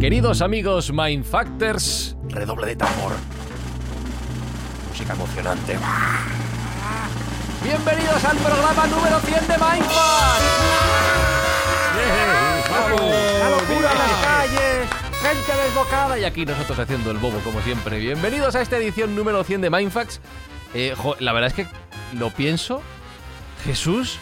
Queridos amigos Mindfactors, redoble de tambor. Música emocionante. Bienvenidos al programa número 100 de Mindfacts. ¡La locura en las calles! ¡Gente desbocada! Y aquí nosotros haciendo el bobo como siempre. Bienvenidos a esta edición número 100 de Mindfacts. Eh, la verdad es que lo pienso. Jesús,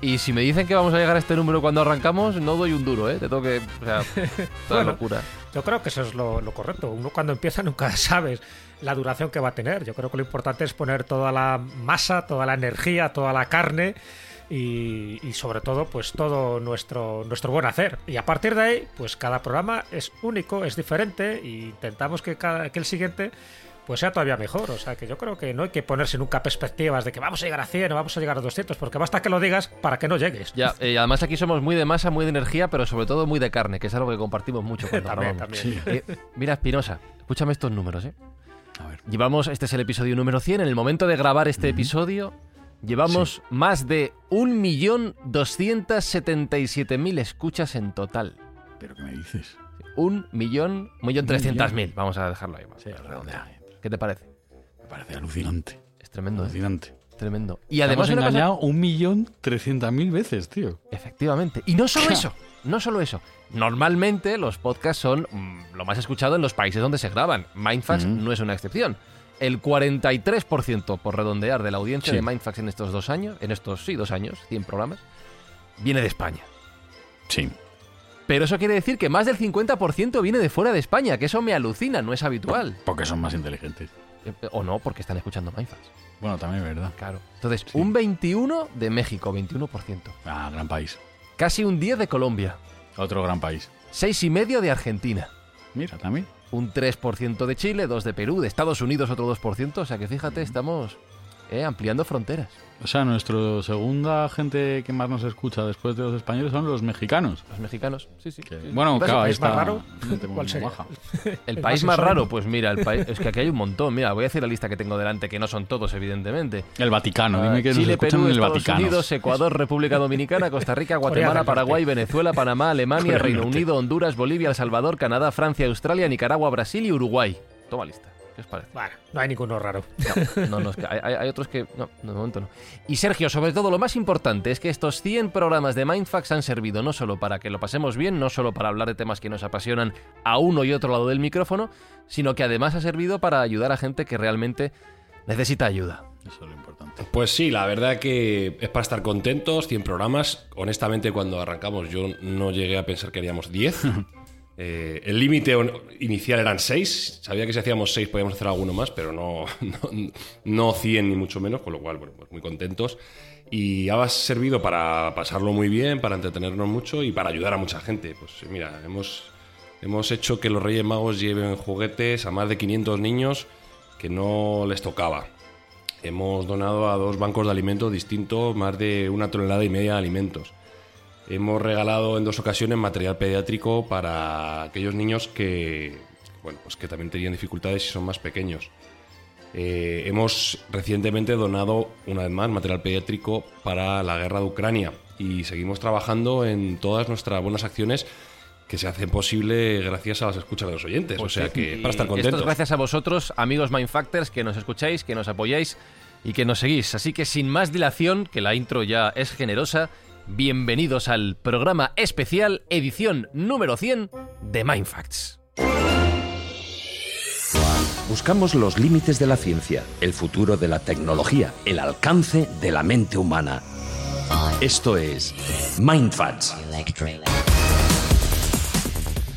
y si me dicen que vamos a llegar a este número cuando arrancamos, no doy un duro, ¿eh? Te tengo que. O sea, toda Bueno, locura. Yo creo que eso es lo, lo correcto. Uno cuando empieza nunca sabes la duración que va a tener. Yo creo que lo importante es poner toda la masa, toda la energía, toda la carne y, y sobre todo, pues todo nuestro, nuestro buen hacer. Y a partir de ahí, pues cada programa es único, es diferente e intentamos que, cada, que el siguiente pues sea todavía mejor. O sea que yo creo que no hay que ponerse nunca perspectivas de que vamos a llegar a 100 o vamos a llegar a 200, porque basta que lo digas para que no llegues. Ya, eh, además aquí somos muy de masa, muy de energía, pero sobre todo muy de carne, que es algo que compartimos mucho cuando También, también. Eh, mira, Espinosa, escúchame estos números, ¿eh? A ver. Llevamos, este es el episodio número 100, en el momento de grabar este episodio, llevamos más de 1.277.000 escuchas en total. ¿Pero qué me dices? Un millón, un millón trescientas mil, vamos a dejarlo ahí. Sí, redondea. ¿Qué te parece? Me parece alucinante. Es tremendo, ¿eh? Alucinante. Tremendo. Y además Hemos engañado un millón trescientas mil veces, tío. Efectivamente. Y no solo eso, no solo eso. Normalmente los podcasts son mm, lo más escuchado en los países donde se graban. Mindfax no es una excepción. El 43%, por redondear, de la audiencia Sí. de Mindfax en estos dos años, en estos, sí, dos años, 100 programas, viene de España. Sí. Pero eso quiere decir que más del 50% viene de fuera de España, que eso me alucina, no es habitual. Porque son más inteligentes. Eh, O no, porque están escuchando Mindfax. Bueno, también es verdad. Claro. Entonces, Sí. un 21 de México, 21%. Ah, gran país. Casi un 10 de Colombia. Otro gran país. Seis y medio de Argentina. Mira, también. un 3% de Chile, 2 de Perú, de Estados Unidos otro 2%, o sea que fíjate, estamos eh, ampliando fronteras. O sea, nuestra segunda gente que más nos escucha después de los españoles son los mexicanos. Los mexicanos, sí, sí. Que- sí. bueno, claro, ahí país más está. raro? ¿Cuál sería? el país más raro, pues mira, el país, es que aquí hay un montón, mira, voy a decir la lista que tengo delante, que no son todos, evidentemente. El Vaticano, dime que Chile, nos escuchan Perú, en el Estados Vaticano. Unidos, Ecuador, República Dominicana, Costa Rica, Guatemala. Paraguay, Venezuela, Panamá, Alemania, Reino. Unido, Honduras, Bolivia, El Salvador, Canadá, Francia, Australia, Nicaragua, Brasil y Uruguay. Toma lista. ¿Qué os parece? Bueno, no hay ninguno raro. No, no, no, es que hay, otros que. No, no, de momento no. Y Sergio, sobre todo, lo más importante es que estos 100 programas de Mindfax han servido no solo para que lo pasemos bien, no solo para hablar de temas que nos apasionan a uno y otro lado del micrófono, sino que además ha servido para ayudar a gente que realmente necesita ayuda. Eso es lo importante. Pues sí, la verdad que es para estar contentos, 100 programas. Honestamente, cuando arrancamos yo no llegué a pensar que haríamos 10. Eh, el límite inicial eran 6. Sabía que si hacíamos 6 podíamos hacer alguno más, pero no, no, no 100 ni mucho menos, con lo cual, bueno, pues muy contentos. Y ha servido para pasarlo muy bien, para entretenernos mucho y para ayudar a mucha gente. Pues mira, hemos, hemos hecho que los Reyes Magos lleven juguetes a más de 500 niños que no les tocaba. Hemos donado a dos bancos de alimentos distintos más de una tonelada y media de alimentos. Hemos regalado en dos ocasiones material pediátrico para aquellos niños que, bueno, pues que también tenían dificultades y son más pequeños. Eh, hemos recientemente donado una vez más material pediátrico para la guerra de Ucrania y seguimos trabajando en todas nuestras buenas acciones que se hacen posible gracias a las escuchas de los oyentes. o sea que Y para estar Esto contentos. es gracias a vosotros, amigos Mindfactors, que nos escucháis, que nos apoyáis y que nos seguís. Así que sin más dilación, que la intro ya es generosa, bienvenidos al programa especial, edición número 100 de Mindfacts. Buscamos los límites de la ciencia, el futuro de la tecnología, el alcance de la mente humana. Esto es Mindfacts.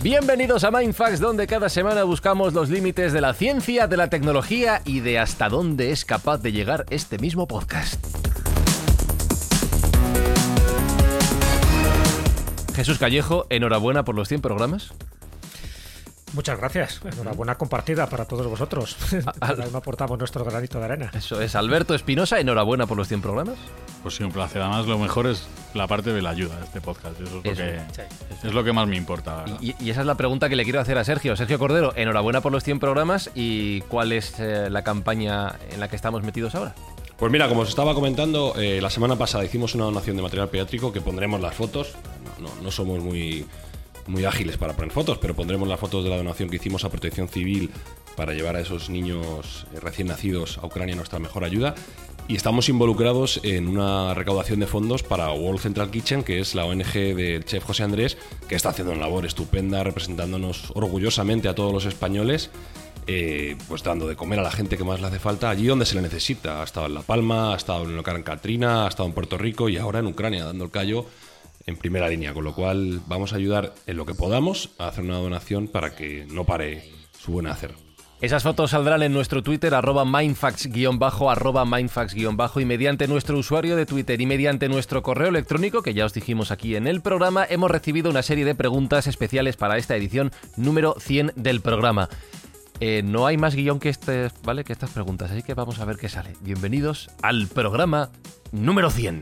Bienvenidos a Mindfacts, donde cada semana buscamos los límites de la ciencia, de la tecnología y de hasta dónde es capaz de llegar este mismo podcast. Jesús Callejo, enhorabuena por los 100 programas. Muchas gracias. Enhorabuena compartida para todos vosotros. al- Cada uno aportamos nuestro granito de arena. Eso es, Alberto Espinosa, enhorabuena por los 100 programas. Pues sí, un placer. Además, lo mejor es la parte de la ayuda de este podcast. Eso es lo, que, sí. es lo que más me importa. la verdad. Y, y esa es la pregunta que le quiero hacer a Sergio. Sergio Cordero, enhorabuena por los 100 programas y cuál es eh, la campaña en la que estamos metidos ahora. Pues mira, como os estaba comentando, eh, la semana pasada hicimos una donación de material pediátrico que pondremos las fotos. No, somos muy, muy ágiles para poner fotos, pero pondremos las fotos de la donación que hicimos a Protección Civil para llevar a esos niños recién nacidos a Ucrania nuestra mejor ayuda. Y estamos involucrados en una recaudación de fondos para World Central Kitchen, que es la ONG del chef José Andrés, que está haciendo una labor estupenda representándonos orgullosamente a todos los españoles eh, pues dando de comer a la gente que más le hace falta allí donde se le necesita. Ha estado en La Palma, ha estado en Gran Katrina, ha estado en Puerto Rico y ahora en Ucrania, dando el callo en primera línea. Con lo cual vamos a ayudar en lo que podamos a hacer una donación para que no pare su buen hacer. Esas fotos saldrán en nuestro Twitter, arroba mindfax-bajo, arroba mindfax-bajo, y mediante nuestro usuario de Twitter y mediante nuestro correo electrónico, que ya os dijimos aquí en el programa, hemos recibido una serie de preguntas especiales para esta edición número 100 del programa. Eh, no hay más guion que, este, ¿vale? que estas preguntas, así que vamos a ver qué sale. Bienvenidos al programa número 100.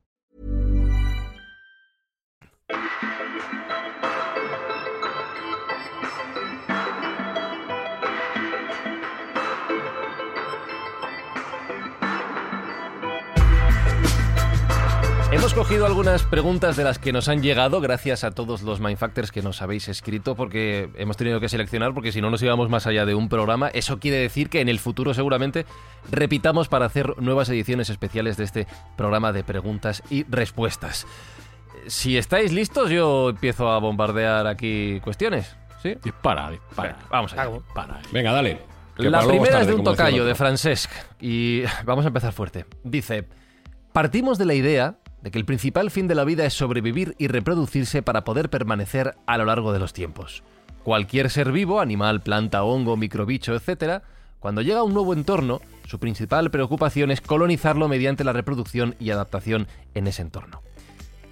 Hemos cogido algunas preguntas de las que nos han llegado gracias a todos los Mindfactors que nos habéis escrito porque hemos tenido que seleccionar porque si no nos íbamos más allá de un programa. Eso quiere decir que en el futuro seguramente repitamos para hacer nuevas ediciones especiales de este programa de preguntas y respuestas. Si estáis listos yo empiezo a bombardear aquí cuestiones. ¿Sí? Dispara, dispara. Venga, vamos allá. Dispara. Venga, dale. La primera tarde, es de un tocayo, de. Francesc. Y vamos a empezar fuerte. Dice, partimos de la idea de que el principal fin de la vida es sobrevivir y reproducirse para poder permanecer a lo largo de los tiempos. Cualquier ser vivo, animal, planta, hongo, microbicho, etc., cuando llega a un nuevo entorno, su principal preocupación es colonizarlo mediante la reproducción y adaptación en ese entorno.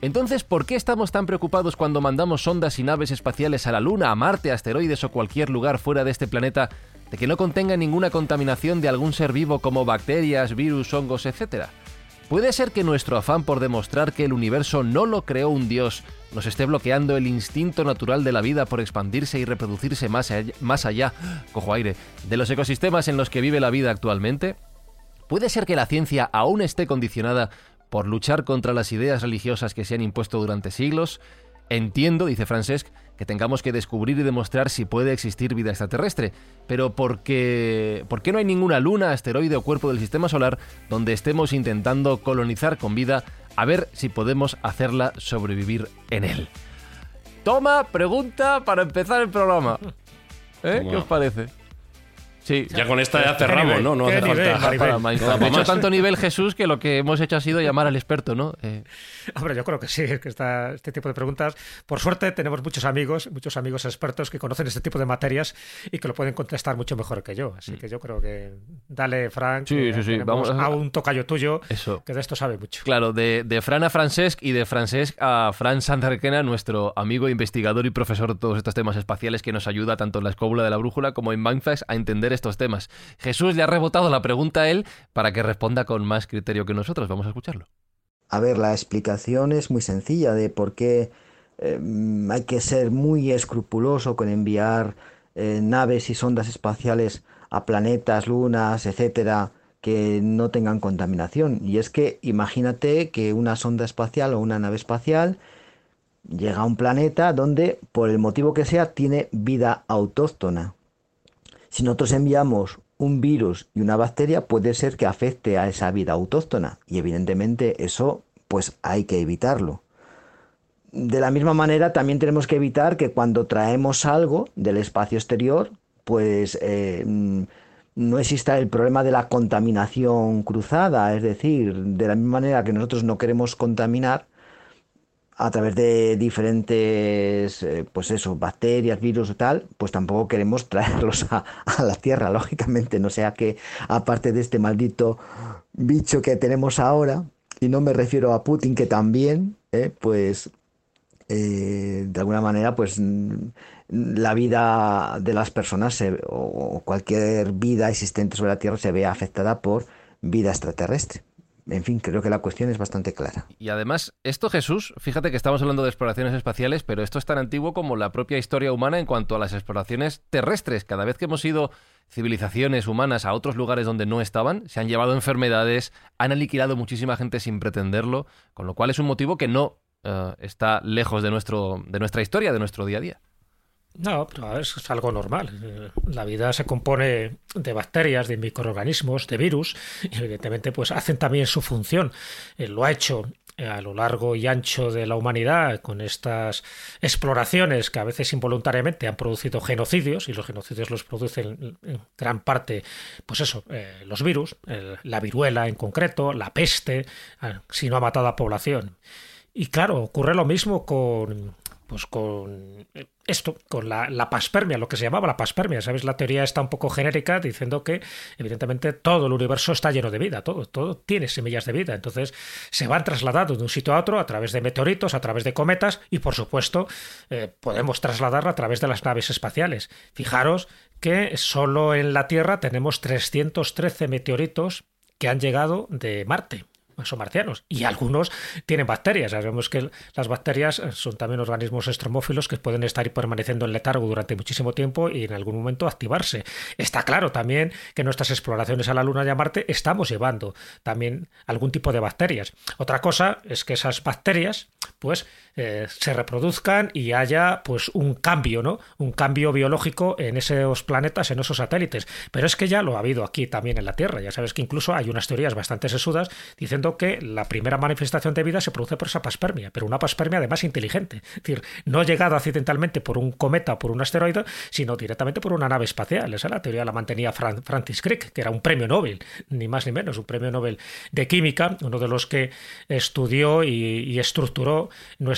Entonces, ¿por qué estamos tan preocupados cuando mandamos sondas y naves espaciales a la Luna, a Marte, asteroides o cualquier lugar fuera de este planeta de que no contenga ninguna contaminación de algún ser vivo como bacterias, virus, hongos, etcétera? ¿Puede ser que nuestro afán por demostrar que el universo no lo creó un dios nos esté bloqueando el instinto natural de la vida por expandirse y reproducirse más allá, cojo aire, de los ecosistemas en los que vive la vida actualmente? ¿Puede ser que la ciencia aún esté condicionada por luchar contra las ideas religiosas que se han impuesto durante siglos? Entiendo, dice Francesc, que tengamos que descubrir y demostrar si puede existir vida extraterrestre, pero ¿por qué, ¿por qué no hay ninguna luna, asteroide o cuerpo del sistema solar donde estemos intentando colonizar con vida a ver si podemos hacerla sobrevivir en él? Toma, pregunta para empezar el programa. ¿Eh? ¿Qué os parece? Sí, Ya con esta ya ¿Qué cerramos? ¿no? No ¿Qué hace nivel, falta. Para De hecho, tanto nivel Jesús que lo que hemos hecho ha sido llamar al experto, ¿no? Eh, Hombre, yo creo que sí, que está este tipo de preguntas. Por suerte tenemos muchos amigos, muchos amigos expertos que conocen este tipo de materias y que lo pueden contestar mucho mejor que yo. Así que yo creo que dale, Frank. Mm. Sí, que sí, sí, tenemos vamos a- a un tocayo tuyo Eso. que de esto sabe mucho. Claro, de, de Fran a Francesc y de Francesc a Fran Santarquena, nuestro amigo investigador y profesor de todos estos temas espaciales que nos ayuda tanto en la escóbula de la brújula como en Mindfax a entender estos temas. Jesús le ha rebotado la pregunta a él para que responda con más criterio que nosotros. Vamos a escucharlo. A ver, la explicación es muy sencilla de por qué eh, hay que ser muy escrupuloso con enviar eh, naves y sondas espaciales a planetas, lunas, etcétera, que no tengan contaminación. Y es que imagínate que una sonda espacial o una nave espacial llega a un planeta donde, por el motivo que sea, tiene vida autóctona. Si nosotros enviamos un virus y una bacteria, puede ser que afecte a esa vida autóctona y evidentemente eso pues hay que evitarlo. de la misma manera, también tenemos que evitar que cuando traemos algo del espacio exterior, pues eh, no exista el problema de la contaminación cruzada. Es decir, de la misma manera que nosotros no queremos contaminar a través de diferentes, eh, pues eso, bacterias, virus y tal, pues tampoco queremos traerlos a, a la Tierra, lógicamente. No sea que, aparte de este maldito bicho que tenemos ahora, y no me refiero a Putin, que también, eh, pues eh, de alguna manera, pues la vida de las personas o cualquier vida existente sobre la Tierra se ve afectada por vida extraterrestre. En fin, creo que la cuestión es bastante clara. Y además, esto Jesús, fíjate que estamos hablando de exploraciones espaciales, pero esto es tan antiguo como la propia historia humana en cuanto a las exploraciones terrestres. Cada vez que hemos ido civilizaciones humanas a otros lugares donde no estaban, se han llevado enfermedades, han aniquilado muchísima gente sin pretenderlo, con lo cual es un motivo que no uh, está lejos de, nuestro, de nuestra historia, de nuestro día a día. No, pero es algo normal. Eh, la vida se compone de bacterias, de microorganismos, de virus, y evidentemente pues hacen también su función. Eh, lo ha hecho eh, a lo largo y ancho de la humanidad con estas exploraciones que a veces involuntariamente han producido genocidios y los genocidios los producen en gran parte pues eso los virus la viruela en concreto la peste si no ha matado a población y claro ocurre lo mismo con pues con esto, con la, la, paspermia, lo que se llamaba la paspermia, ¿sabes? La teoría está un poco genérica diciendo que evidentemente todo el universo está lleno de vida, todo, todo tiene semillas de vida, entonces se van trasladando de un sitio a otro a través de meteoritos, a través de cometas y por supuesto eh, podemos trasladarla a través de las naves espaciales. Fijaros que solo en la Tierra tenemos 313 meteoritos que han llegado de Marte son marcianos. Y algunos tienen bacterias. Sabemos que las bacterias son también organismos estromófilos que pueden estar permaneciendo en letargo durante muchísimo tiempo y en algún momento activarse. Está claro también que nuestras exploraciones a la Luna y a Marte estamos llevando también algún tipo de bacterias. Otra cosa es que esas bacterias pues eh, se reproduzcan y haya pues un cambio, ¿no? Un cambio biológico en esos planetas, en esos satélites. Pero es que ya lo ha habido aquí también en la Tierra. Ya sabes que incluso hay unas teorías bastante sesudas diciendo que la primera manifestación de vida se produce por esa paspermia, pero una paspermia además inteligente. Es decir, no llegada accidentalmente por un cometa o por un asteroide, sino directamente por una nave espacial. Esa la teoría la mantenía Francis Crick, que era un premio Nobel, ni más ni menos, un premio Nobel de química, uno de los que estudió y, y estructuró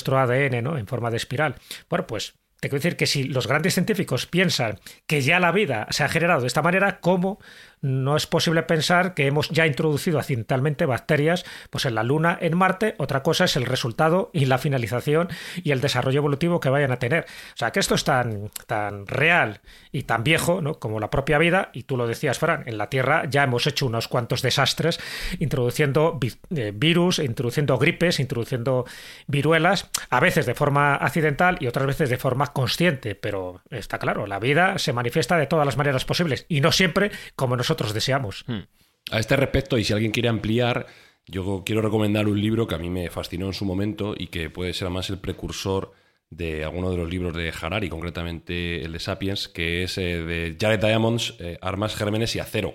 nuestro ADN ¿no? en forma de espiral. Bueno, pues te quiero decir que si los grandes científicos piensan que ya la vida se ha generado de esta manera, ¿cómo no es posible pensar que hemos ya introducido accidentalmente bacterias pues en la Luna, en Marte. Otra cosa es el resultado y la finalización y el desarrollo evolutivo que vayan a tener. O sea, que esto es tan, tan real y tan viejo ¿no? como la propia vida. Y tú lo decías, Fran, en la Tierra ya hemos hecho unos cuantos desastres introduciendo eh, virus, introduciendo gripes, introduciendo viruelas, a veces de forma accidental y otras veces de forma consciente. Pero está claro, la vida se manifiesta de todas las maneras posibles y no siempre como nosotros nosotros deseamos. Hmm. A este respecto, y si alguien quiere ampliar, yo quiero recomendar un libro que a mí me fascinó en su momento y que puede ser además el precursor de alguno de los libros de Harari, concretamente el de Sapiens, que es eh, de Jared Diamonds, eh, Armas, Gérmenes y Acero.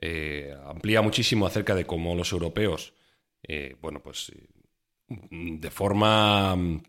Eh, amplía muchísimo acerca de cómo los europeos, bueno, pues de forma mm,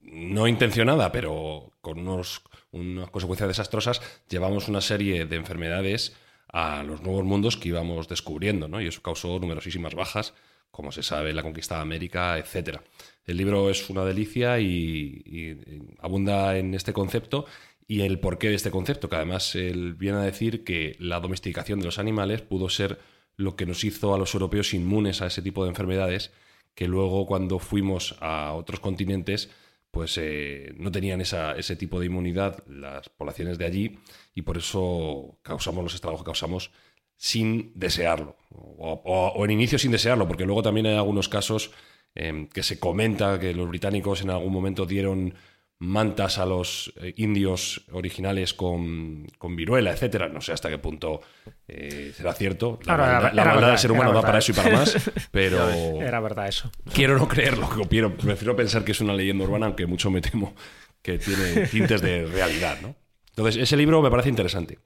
no intencionada, pero con unos unas consecuencias desastrosas, llevamos una serie de enfermedades a los nuevos mundos que íbamos descubriendo, ¿no? Y eso causó numerosísimas bajas, como se sabe, la conquista de América, etc. El libro es una delicia y, abunda en este concepto y el porqué de este concepto, que además él viene a decir que la domesticación de los animales pudo ser lo que nos hizo a los europeos inmunes a ese tipo de enfermedades, que luego cuando fuimos a otros continentes pues eh, no tenían ese tipo de inmunidad las poblaciones de allí y por eso causamos los estragos que causamos sin desearlo, o, en inicio sin desearlo, porque luego también hay algunos casos em, que se comenta que los británicos en algún momento dieron mantas a los eh, indios originales con, viruela, etcétera. No sé hasta qué punto eh, será cierto. La, maldad del ser humano va para eso y para más, pero... Era verdad eso. Quiero no creerlo, quiero, prefiero pensar que es una leyenda urbana, aunque mucho me temo que tiene tintes de realidad, ¿no? Entonces, ese libro me parece interesante.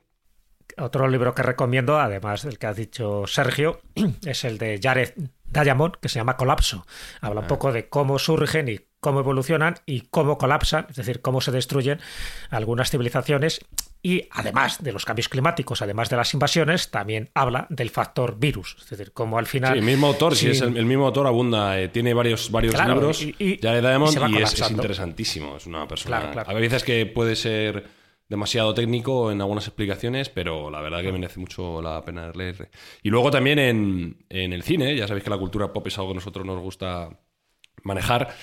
Otro libro que recomiendo, además del que ha dicho Sergio, es el de Jared Diamond que se llama Colapso. Habla un poco de cómo surgen y cómo evolucionan y cómo colapsan, es decir, cómo se destruyen algunas civilizaciones. Y además de los cambios climáticos, además de las invasiones, también habla del factor virus. Es decir, cómo al final. Sí, el mismo autor, si es el, el mismo autor, abunda, eh, tiene varios, varios Claro, libros y- y- ya de Diamond y es, interesantísimo. Es una persona. Claro, claro. A veces que puede ser demasiado técnico en algunas explicaciones, pero la verdad que merece mucho la pena leer. Y luego también en, en el cine, ya sabéis que la cultura pop es algo que a nosotros nos gusta manejar.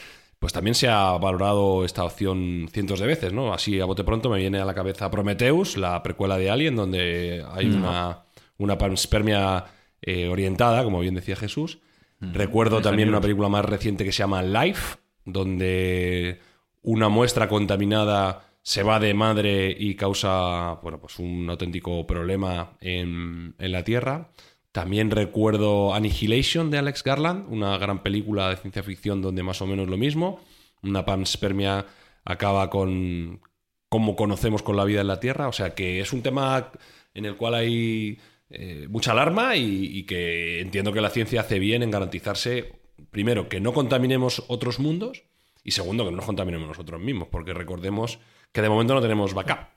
Pues también se ha valorado esta opción cientos de veces, ¿no? Así a bote pronto me viene a la cabeza Prometheus, la precuela de Alien, donde hay una, una panspermia eh, orientada, como bien decía Jesús. Recuerdo también una película más reciente que se llama Life, donde una muestra contaminada se va de madre y causa bueno, pues un auténtico problema en, en la Tierra. También recuerdo Annihilation de Alex Garland, una gran película de ciencia ficción donde más o menos lo mismo. Una panspermia acaba con cómo conocemos con la vida en la Tierra. O sea que es un tema en el cual hay eh, mucha alarma y, y que entiendo que la ciencia hace bien en garantizarse, primero, que no contaminemos otros mundos y segundo, que no nos contaminemos nosotros mismos, porque recordemos que de momento no tenemos backup.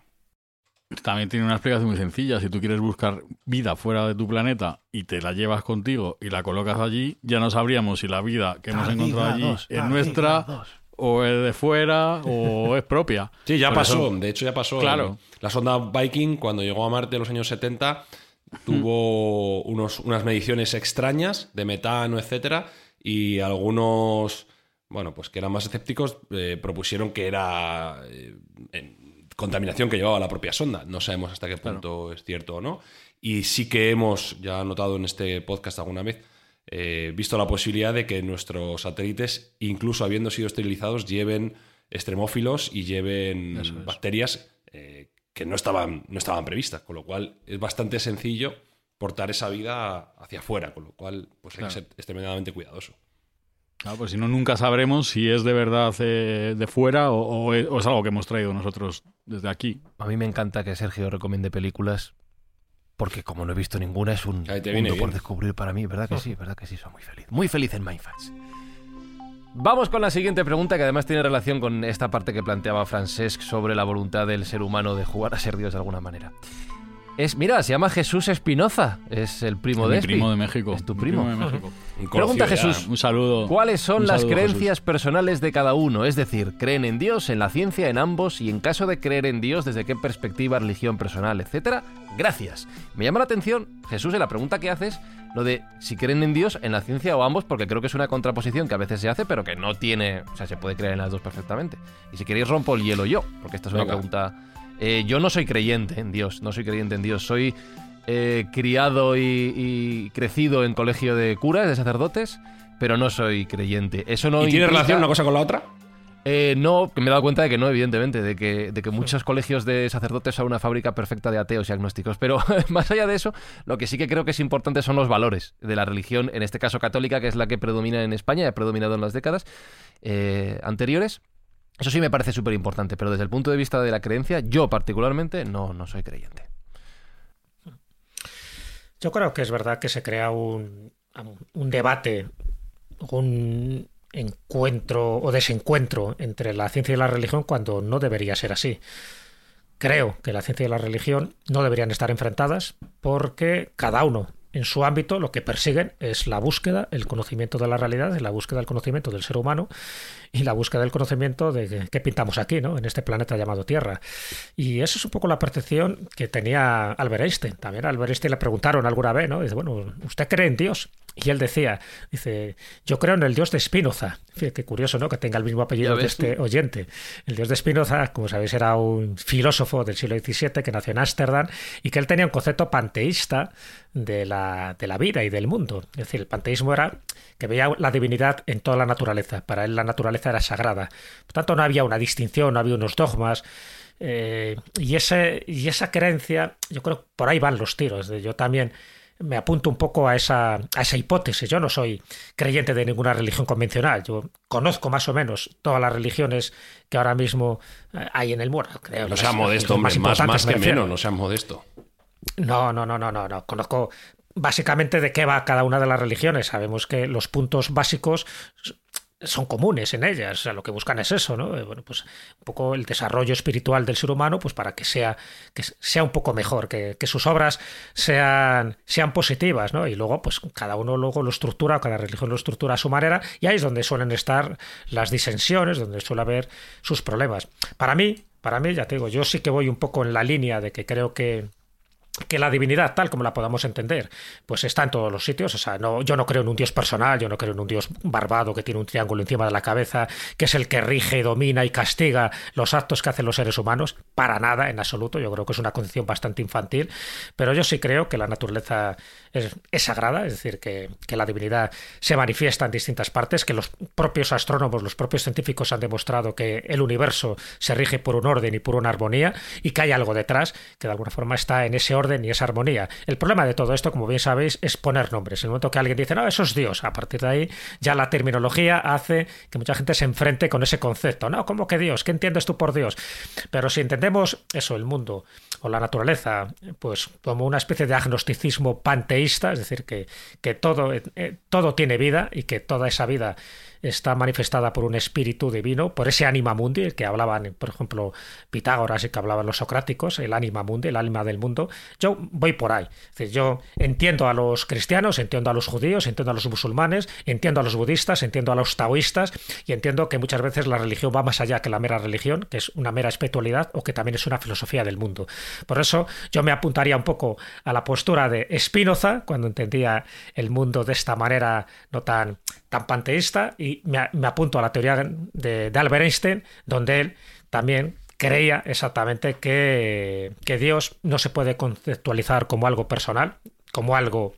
También tiene una explicación muy sencilla. Si tú quieres buscar vida fuera de tu planeta y te la llevas contigo y la colocas allí, ya no sabríamos si la vida que hemos encontrado allí es nuestra o es de fuera o es propia. Sí, ya Por pasó. eso- De hecho, ya pasó. Claro. La sonda Viking, cuando llegó a Marte en los años 70, tuvo unos, unas mediciones extrañas de metano, etcétera, y algunos, bueno, pues que eran más escépticos, eh, propusieron que era eh, en- contaminación que llevaba la propia sonda. No sabemos hasta qué punto es cierto o no. Y sí que hemos, ya notado en este podcast alguna vez, eh, visto la posibilidad de que nuestros satélites, incluso habiendo sido esterilizados, lleven extremófilos y lleven es. bacterias eh, que no estaban, no estaban previstas. Con lo cual es bastante sencillo portar esa vida hacia afuera, con lo cual pues hay Claro. que ser extremadamente cuidadoso. Claro, pues si no, nunca sabremos si es de verdad eh, de fuera o, o es, o es algo que hemos traído nosotros desde aquí. A mí me encanta que Sergio recomiende películas porque como no he visto ninguna es un mundo por descubrir para mí, ¿verdad que sí? ¿Verdad que sí? Soy muy feliz. Muy feliz en Mindfacts. Vamos con la siguiente pregunta que además tiene relación con esta parte que planteaba Francesc sobre la voluntad del ser humano de jugar a ser Dios de alguna manera. Es, mira, se llama Jesús Espinoza, es el primo de mi Espi. primo de México. Es tu mi primo. de México. Un Pregunta. Jesús. Un saludo. ¿Cuáles son las creencias personales de cada uno? Es decir, ¿creen en Dios, en la ciencia, en ambos? Y en caso de creer en Dios, ¿desde qué perspectiva, religión personal, etcétera? Gracias. Me llama la atención, Jesús, en la pregunta que haces, lo de si creen en Dios, en la ciencia o ambos, porque creo que es una contraposición que a veces se hace, pero que no tiene. O sea, se puede creer en las dos perfectamente. Y si queréis, rompo el hielo yo, porque esta es una pregunta. Eh, yo no soy creyente en Dios, no soy creyente en Dios. Soy eh, criado y, y crecido en colegio de curas, de sacerdotes, pero no soy creyente. Eso no ¿Y tiene implica- relación una cosa con la otra? Eh, no, que me he dado cuenta de que no, evidentemente, de que, de que muchos colegios de sacerdotes son una fábrica perfecta de ateos y agnósticos. Pero más allá de eso, lo que sí que creo que es importante son los valores de la religión, en este caso católica, que es la que predomina en España y ha predominado en las décadas eh, anteriores. Eso sí me parece súper importante, pero desde el punto de vista de la creencia, yo particularmente no, no soy creyente. Yo creo que es verdad que se crea un, un debate, un encuentro o desencuentro entre la ciencia y la religión cuando no debería ser así. Creo que la ciencia y la religión no deberían estar enfrentadas porque cada uno en su ámbito lo que persiguen es la búsqueda, el conocimiento de la realidad, la búsqueda del conocimiento del ser humano y la búsqueda del conocimiento de qué pintamos aquí, ¿no? En este planeta llamado Tierra. Y eso es un poco la percepción que tenía Albert Einstein. También a Albert Einstein le preguntaron alguna vez, ¿no? Dice, bueno, ¿usted cree en Dios? Y él decía, dice, yo creo en el Dios de Spinoza. Fíjate, qué curioso, ¿no? Que tenga el mismo apellido ves este oyente. El Dios de Spinoza, como sabéis, era un filósofo del siglo XVII que nació en Ámsterdam y que él tenía un concepto panteísta de la, de la vida y del mundo. Es decir, el panteísmo era que veía la divinidad en toda la naturaleza. Para él la naturaleza era sagrada. Por tanto, no había una distinción, no había unos dogmas. Eh, y, ese, y esa creencia, yo creo que por ahí van los tiros. Yo también me apunto un poco a esa, a esa hipótesis. Yo no soy creyente de ninguna religión convencional. Yo conozco más o menos todas las religiones que ahora mismo eh, hay en el mundo. Creo No seas modesto, hombre, más, más que menos, no seas modesto. No, no, no, no, no, no. Conozco básicamente de qué va cada una de las religiones. Sabemos que los puntos básicos son comunes en ellas, o sea, lo que buscan es eso, ¿no? Eh, bueno, pues un poco el desarrollo espiritual del ser humano, pues para que sea, que sea un poco mejor, que, que, sus obras sean, sean positivas, ¿no? Y luego, pues cada uno luego lo estructura, cada religión lo estructura a su manera, y ahí es donde suelen estar las disensiones, donde suele haber sus problemas. Para mí, para mí, ya te digo, yo sí que voy un poco en la línea de que creo que que la divinidad, tal como la podamos entender, pues está en todos los sitios. O sea, no, yo no creo en un dios personal, yo no creo en un dios barbado que tiene un triángulo encima de la cabeza, que es el que rige, domina y castiga los actos que hacen los seres humanos. Para nada, en absoluto. Yo creo que es una concepción bastante infantil. Pero yo sí creo que la naturaleza es, sagrada, es decir, que, que, la divinidad se manifiesta en distintas partes, que los propios astrónomos, los propios científicos han demostrado que el universo se rige por un orden y por una armonía y que hay algo detrás que de alguna forma está en ese orden ni esa armonía. El problema de todo esto, como bien sabéis, es poner nombres. En el momento que alguien dice, no, eso es Dios, a partir de ahí ya la terminología hace que mucha gente se enfrente con ese concepto. No, ¿cómo que Dios? ¿Qué entiendes tú por Dios? Pero si entendemos eso, el mundo o la naturaleza, pues como una especie de agnosticismo panteísta, es decir, que, que todo, eh, todo tiene vida y que toda esa vida está manifestada por un espíritu divino, por ese anima mundi, que hablaban, por ejemplo, Pitágoras y que hablaban los socráticos, el anima mundi, el alma del mundo. Yo voy por ahí. yo entiendo a los cristianos, entiendo a los judíos, entiendo a los musulmanes, entiendo a los budistas, entiendo a los taoístas y entiendo que muchas veces la religión va más allá que la mera religión, que es una mera espiritualidad o que también es una filosofía del mundo. Por eso yo me apuntaría un poco a la postura de Spinoza, cuando entendía el mundo de esta manera no tan tan panteísta y me, apunto a la teoría de, Albert Einstein, donde él también creía exactamente que, que, Dios no se puede conceptualizar como algo personal, como algo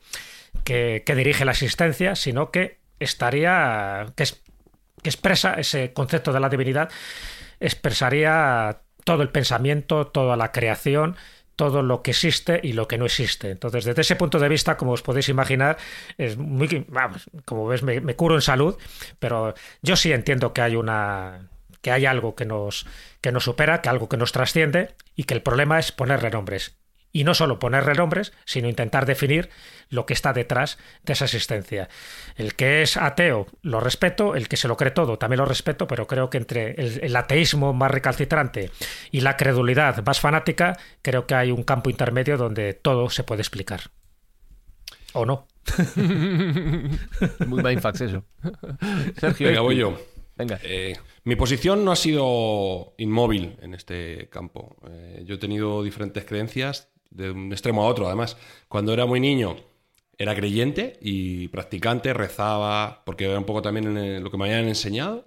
que, dirige la existencia, sino que estaría, que, que expresa ese concepto de la divinidad, expresaría todo el pensamiento, toda la creación, todo lo que existe y lo que no existe. Entonces, desde ese punto de vista, como os podéis imaginar, es muy, vamos, como ves, me, curo en salud, pero yo sí entiendo que hay una que hay algo que nos que nos supera, que algo que nos trasciende y que el problema es ponerle nombres y no solo ponerle nombres, sino intentar definir lo que está detrás de esa existencia. El que es ateo lo respeto, el que se lo cree todo también lo respeto, pero creo que entre el, ateísmo más recalcitrante y la credulidad más fanática, creo que hay un campo intermedio donde todo se puede explicar. ¿O no? Muy mindfax eso. Sergio. Venga, voy yo. Venga. Eh, mi posición no ha sido inmóvil en este campo. Eh, yo he tenido diferentes creencias de un extremo a otro, además. Cuando era muy niño era creyente y practicante, rezaba, porque era un poco también lo que me habían enseñado.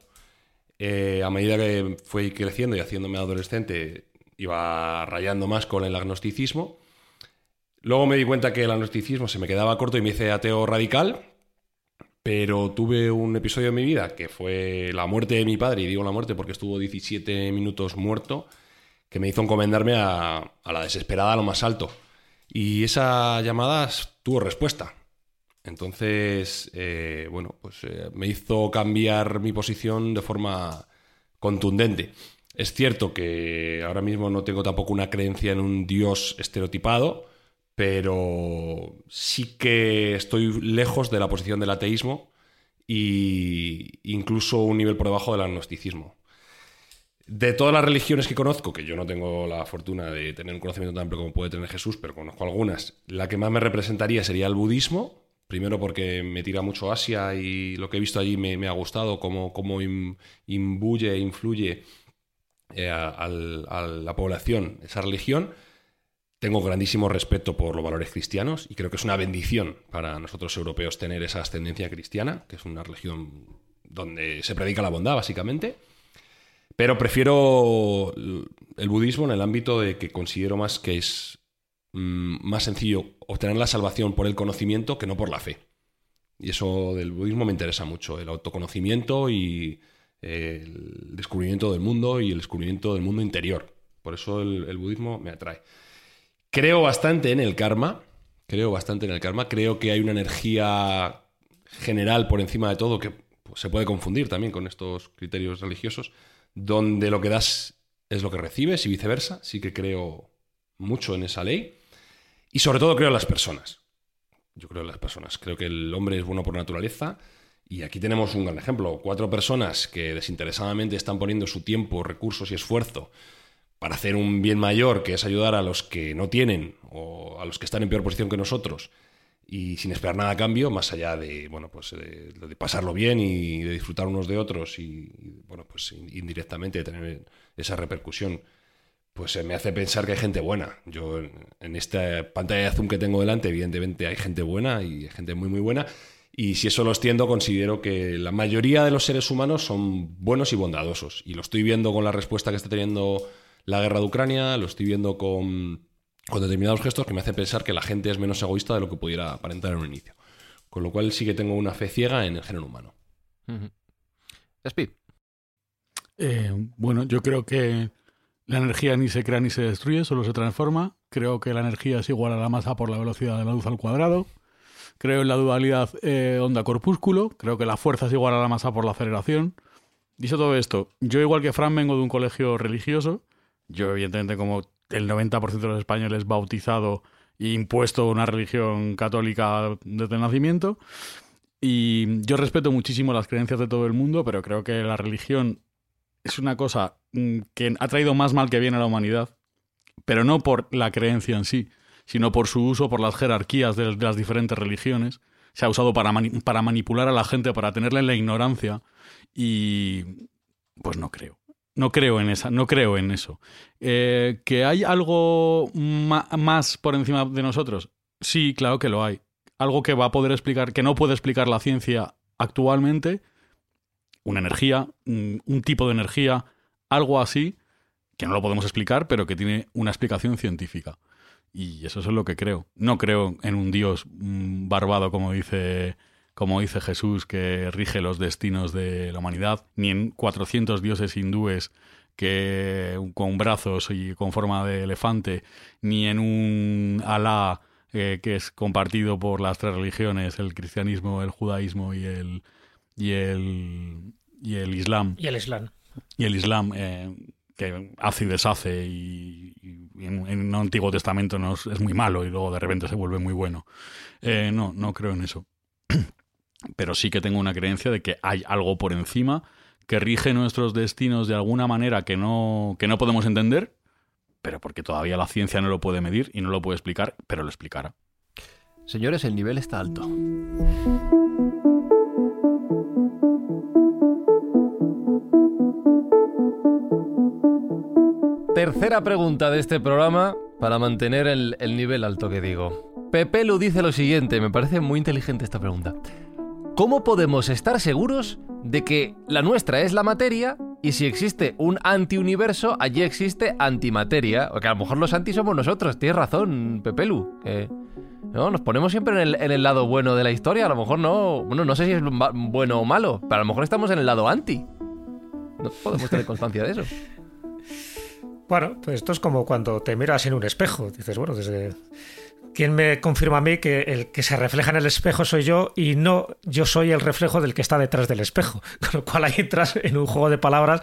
Eh, a medida que fui creciendo y haciéndome adolescente, iba rayando más con el agnosticismo. Luego me di cuenta que el agnosticismo se me quedaba corto y me hice ateo radical, pero tuve un episodio en mi vida que fue la muerte de mi padre, y digo la muerte porque estuvo 17 minutos muerto, que me hizo encomendarme a, la desesperada a lo más alto. Y esa llamada tuvo respuesta. Entonces, eh, bueno, pues eh, me hizo cambiar mi posición de forma contundente. Es cierto que ahora mismo no tengo tampoco una creencia en un dios estereotipado, pero sí que estoy lejos de la posición del ateísmo e incluso un nivel por debajo del agnosticismo. De todas las religiones que conozco, que yo no tengo la fortuna de tener un conocimiento tan amplio como puede tener Jesús, pero conozco algunas, la que más me representaría sería el budismo. Primero porque me tira mucho Asia y lo que he visto allí me, ha gustado, cómo, cómo imbuye e influye eh, a, la población esa religión. Tengo grandísimo respeto por los valores cristianos y creo que es una bendición para nosotros europeos tener esa ascendencia cristiana, que es una religión donde se predica la bondad, básicamente. Pero prefiero el budismo en el ámbito de que considero más que es mm, más sencillo obtener la salvación por el conocimiento que no por la fe. Y eso del budismo me interesa mucho, el autoconocimiento y el descubrimiento del mundo y el descubrimiento del mundo interior. Por eso el, budismo me atrae. Creo bastante en el karma, creo bastante en el karma, creo que hay una energía general por encima de todo que pues, se puede confundir también con estos criterios religiosos donde lo que das es lo que recibes y viceversa. Sí que creo mucho en esa ley. Y sobre todo creo en las personas. Yo creo en las personas. Creo que el hombre es bueno por naturaleza. Y aquí tenemos un gran ejemplo. Cuatro personas que desinteresadamente están poniendo su tiempo, recursos y esfuerzo para hacer un bien mayor, que es ayudar a los que no tienen o a los que están en peor posición que nosotros, y sin esperar nada a cambio, más allá de, bueno, pues de, de pasarlo bien y de disfrutar unos de otros y, bueno, pues indirectamente de tener esa repercusión, pues eh, me hace pensar que hay gente buena. Yo en esta pantalla de Zoom que tengo delante, evidentemente hay gente buena y hay gente muy, muy buena. Y si eso lo extiendo, considero que la mayoría de los seres humanos son buenos y bondadosos. Y lo estoy viendo con la respuesta que está teniendo la guerra de Ucrania, lo estoy viendo con, con determinados gestos que me hace pensar que la gente es menos egoísta de lo que pudiera aparentar en un inicio. Con lo cual sí que tengo una fe ciega en el género humano. Uh -huh. Speed. Eh, bueno, yo creo que la energía ni se crea ni se destruye, solo se transforma. Creo que la energía es igual a la masa por la velocidad de la luz al cuadrado. Creo en la dualidad eh, onda-corpúsculo. Creo que la fuerza es igual a la masa por la aceleración. Dicho todo esto, yo igual que Fran vengo de un colegio religioso. Yo evidentemente como el 90% de los españoles bautizado e impuesto una religión católica desde el nacimiento. Y yo respeto muchísimo las creencias de todo el mundo, pero creo que la religión es una cosa mm, que ha traído más mal que bien a la humanidad, pero no por la creencia en sí, sino por su uso por las jerarquías de, las diferentes religiones. Se ha usado para, para manipular a la gente, para tenerla en la ignorancia y pues no creo. No creo en esa, no creo en eso. Eh, ¿Que hay algo más por encima de nosotros? Sí, claro que lo hay. Algo que va a poder explicar, que no puede explicar la ciencia actualmente, una energía, un, un tipo de energía, algo así, que no lo podemos explicar, pero que tiene una explicación científica. Y eso es lo que creo. No creo en un dios mm, barbado, como dice como dice Jesús, que rige los destinos de la humanidad, ni en 400 dioses hindúes que con brazos y con forma de elefante, ni en un Alá eh, que es compartido por las tres religiones, el cristianismo, el judaísmo y el y el y el islam. Y el islam. Y el islam eh, que hace y deshace y, y en, en, un antiguo testamento nos, es muy malo y luego de repente se vuelve muy bueno. Eh, no, no creo en eso pero sí que tengo una creencia de que hay algo por encima que rige nuestros destinos de alguna manera que no, que no podemos entender, pero porque todavía la ciencia no lo puede medir y no lo puede explicar, pero lo explicará. Señores, el nivel está alto. Tercera pregunta de este programa para mantener el, el nivel alto que digo. Pepe Lu dice lo siguiente, me parece muy inteligente esta pregunta. ¿Cómo podemos estar seguros de que la nuestra es la materia y si existe un antiuniverso, allí existe antimateria? O a lo mejor los anti somos nosotros, tienes razón, Pepelu. No, nos ponemos siempre en el, en el, lado bueno de la historia, a lo mejor no, bueno, no sé si es bueno o malo, pero a lo mejor estamos en el lado anti. No podemos tener constancia de eso. Bueno, pues esto es como cuando te miras en un espejo, dices, bueno, desde ¿Quién me confirma a mí que el que se refleja en el espejo soy yo y no yo soy el reflejo del que está detrás del espejo? Con lo cual ahí entras en un juego de palabras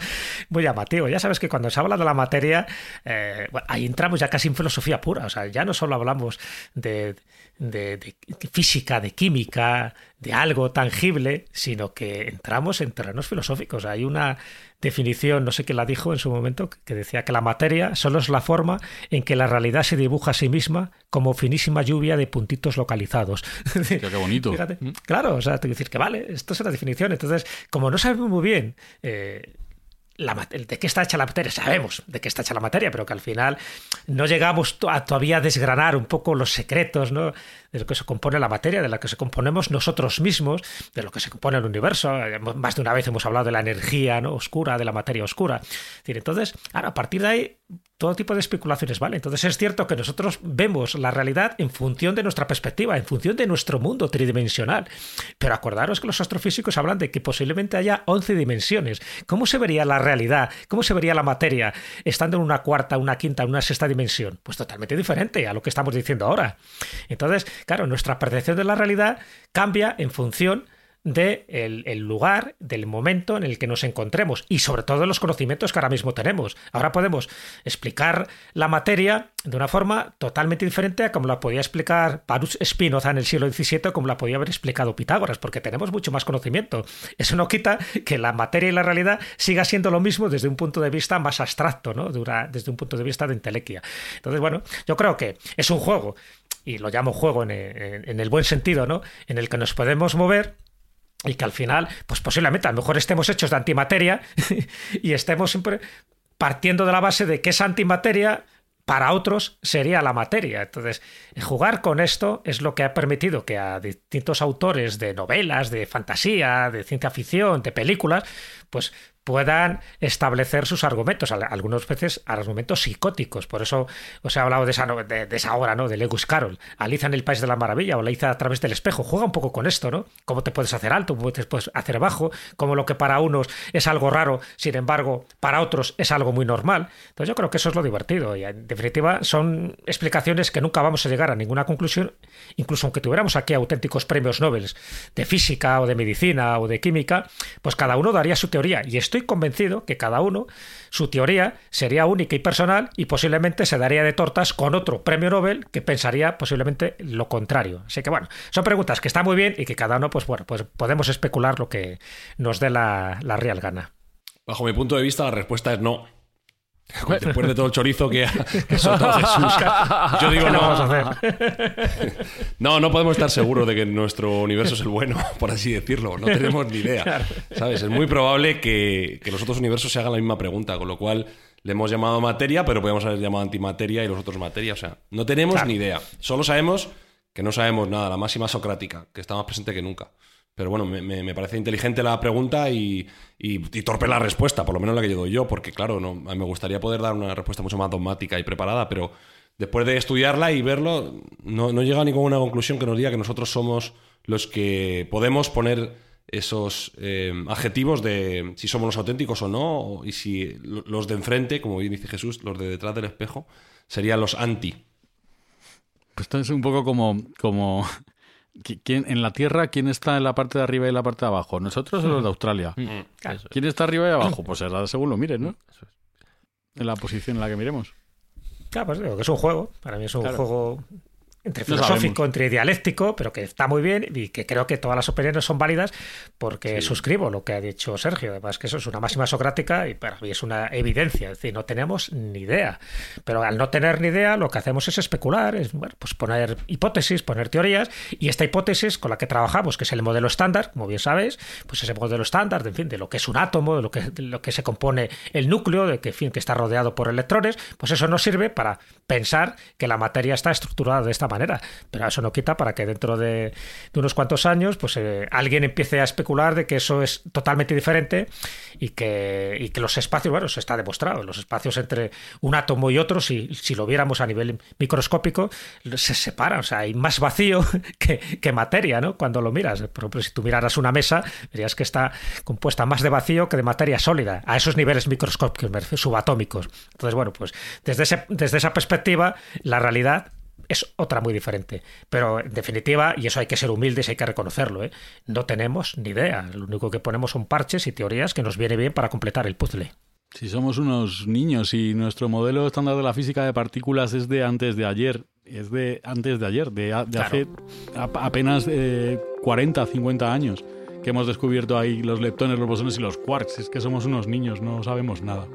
muy llamativo. Ya sabes que cuando se habla de la materia, eh, ahí entramos ya casi en filosofía pura. O sea, ya no solo hablamos de, de, física, de química, de algo tangible, sino que entramos en terrenos filosóficos. Hay una definición, no sé quién la dijo en su momento, que decía que la materia solo es la forma en que la realidad se dibuja a sí misma como finísima lluvia de puntitos localizados. qué bonito. Fíjate, claro, o sea, te decir que vale, esto es la definición. Entonces, como no sabemos muy bien eh, de qué está hecha la materia, sabemos de qué está hecha la materia, pero que al final no llegamos a todavía desgranar un poco los secretos de lo que se compone la materia, de la que se componemos nosotros mismos, de lo que se compone el universo. Más de una vez hemos hablado de la energía ¿no? oscura, de la materia oscura. Entonces, ahora, a partir de ahí, todo tipo de especulaciones, ¿vale? Entonces es cierto que nosotros vemos la realidad en función de nuestra perspectiva, en función de nuestro mundo tridimensional. Pero acordaros que los astrofísicos hablan de que posiblemente haya 11 dimensiones. ¿Cómo se vería la realidad? ¿Cómo se vería la materia estando en una cuarta, una quinta, una sexta dimensión? Pues totalmente diferente a lo que estamos diciendo ahora. Entonces, claro, nuestra percepción de la realidad cambia en función del de el lugar, del momento en el que nos encontremos y sobre todo los conocimientos que ahora mismo tenemos. Ahora podemos explicar la materia de una forma totalmente diferente a como la podía explicar Baruch Spinoza en el siglo XVII, como la podía haber explicado Pitágoras, porque tenemos mucho más conocimiento. Eso no quita que la materia y la realidad siga siendo lo mismo desde un punto de vista más abstracto, ¿no? desde un punto de vista de intelequia. Entonces, bueno, yo creo que es un juego, y lo llamo juego en, en el buen sentido, ¿no? En el que nos podemos mover y que al final, pues posiblemente a lo mejor estemos hechos de antimateria y estemos siempre partiendo de la base de que esa antimateria para otros sería la materia. Entonces, jugar con esto es lo que ha permitido que a distintos autores de novelas, de fantasía, de ciencia ficción, de películas, pues puedan establecer sus argumentos, algunas veces argumentos psicóticos. Por eso os he hablado de esa, de, esa obra, ¿no? De Lewis Carroll. Aliza en el País de la Maravilla o Aliza a través del espejo. Juega un poco con esto, ¿no? Cómo te puedes hacer alto, cómo te puedes hacer bajo, cómo lo que para unos es algo raro, sin embargo, para otros es algo muy normal. Entonces yo creo que eso es lo divertido. Y en definitiva son explicaciones que nunca vamos a llegar a ninguna conclusión, incluso aunque tuviéramos aquí auténticos premios Nobel de física o de medicina o de química, pues cada uno daría su teoría. Y estoy convencido que cada uno, su teoría sería única y personal y posiblemente se daría de tortas con otro premio Nobel que pensaría posiblemente lo contrario. Así que bueno, son preguntas que están muy bien y que cada uno, pues bueno, pues podemos especular lo que nos dé la, la real gana. Bajo mi punto de vista, la respuesta es no. Después de todo el chorizo que, que soltó Jesús, yo digo no. Vamos a hacer? No, no podemos estar seguros de que nuestro universo es el bueno, por así decirlo. No tenemos ni idea. ¿Sabes? Es muy probable que, que los otros universos se hagan la misma pregunta, con lo cual le hemos llamado materia, pero podemos haber llamado antimateria y los otros materia. O sea, no tenemos ni idea. Solo sabemos que no sabemos nada, la máxima socrática, que está más presente que nunca. Pero bueno, me, parece inteligente la pregunta y, torpe la respuesta, por lo menos la que yo doy yo, porque claro, no, me gustaría poder dar una respuesta mucho más dogmática y preparada, pero después de estudiarla y verlo, no, no llega a ninguna conclusión que nos diga que nosotros somos los que podemos poner esos eh, adjetivos de si somos los auténticos o no, y si los de enfrente, como bien dice Jesús, los de detrás del espejo, serían los anti. Pues esto es un poco como, como ¿Quién, en la Tierra, ¿quién está en la parte de arriba y en la parte de abajo? ¿Nosotros o los de Australia? Mm. Mm. ¿Quién está arriba y abajo? Pues será según lo mires, ¿no? En la posición en la que miremos. Claro, pues digo que es un juego. Para mí es un juego entre filosófico, entre dialéctico, pero que está muy bien y que creo que todas las opiniones son válidas porque suscribo lo que ha dicho Sergio. Además, que eso es una máxima socrática y para mí es una evidencia. Es decir, no tenemos ni idea. Pero al no tener ni idea, lo que hacemos es especular, es bueno, pues poner hipótesis, poner teorías y esta hipótesis con la que trabajamos, que es el modelo estándar, como bien sabes, pues ese modelo estándar, de, en fin, de lo que es un átomo, de lo que, lo que se compone el núcleo, de que, fin, que está rodeado por electrones, pues eso nos sirve para pensar que la materia está estructurada de esta manera. Pero eso no quita para que dentro de, unos cuantos años pues eh, alguien empiece a especular de que eso es totalmente diferente y que, que los espacios, bueno, eso está demostrado, los espacios entre un átomo y otro, si, si lo viéramos a nivel microscópico, se separan, o sea, hay más vacío que, materia, ¿no? Cuando lo miras. Por ejemplo, si tú miraras una mesa, verías que está compuesta más de vacío que de materia sólida, a esos niveles microscópicos, subatómicos. Entonces, bueno, pues desde, desde esa perspectiva, la realidad es otra muy diferente. Pero en definitiva, y eso hay que ser humildes, hay que reconocerlo, ¿eh? no tenemos ni idea. Lo único que ponemos son parches y teorías que nos viene bien para completar el puzzle. Si somos unos niños y nuestro modelo estándar de la física de partículas es de antes de ayer, es de antes de ayer, de, hace apenas 40, eh, 50 años que hemos descubierto ahí los leptones, los bosones y los quarks. Es que somos unos niños, no sabemos nada.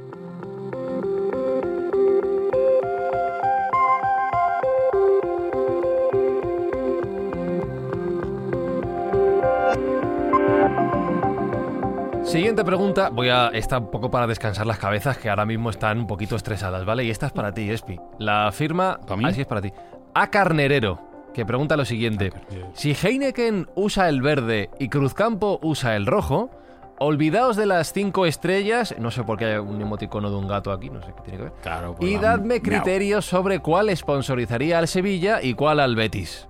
Siguiente pregunta. Voy a. Está un poco para descansar las cabezas que ahora mismo están un poquito estresadas, ¿vale? Y esta es para ti, Espi. La firma. ¿Para Así es para ti. A Carnerero, que pregunta lo siguiente: Si Heineken usa el verde y Cruzcampo usa el rojo, olvidaos de las cinco estrellas. No sé por qué hay un emoticono de un gato aquí, no sé qué tiene que ver. Claro, y dadme criterios sobre cuál sponsorizaría al Sevilla y cuál al Betis.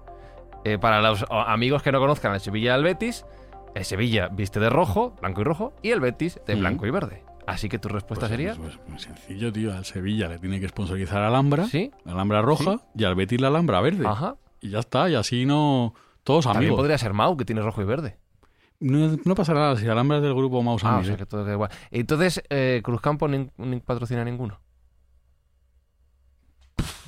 Eh, para los amigos que no conozcan al Sevilla y al Betis. El Sevilla viste de rojo, blanco y rojo, y el Betis de blanco y verde. Así que tu respuesta pues sería. Pues, muy sencillo, tío. Al Sevilla le tiene que sponsorizar a Alhambra, ¿Sí? la Alhambra roja, y al Betis la Alhambra verde. Ajá. Y ya está, y así no. Todos También podría ser Mau, que tiene rojo y verde. No, no pasa nada si Alhambra es del grupo Mouse Ah, o sea que todo queda igual. Entonces, eh, Cruzcampo ni, ni patrocina ninguno.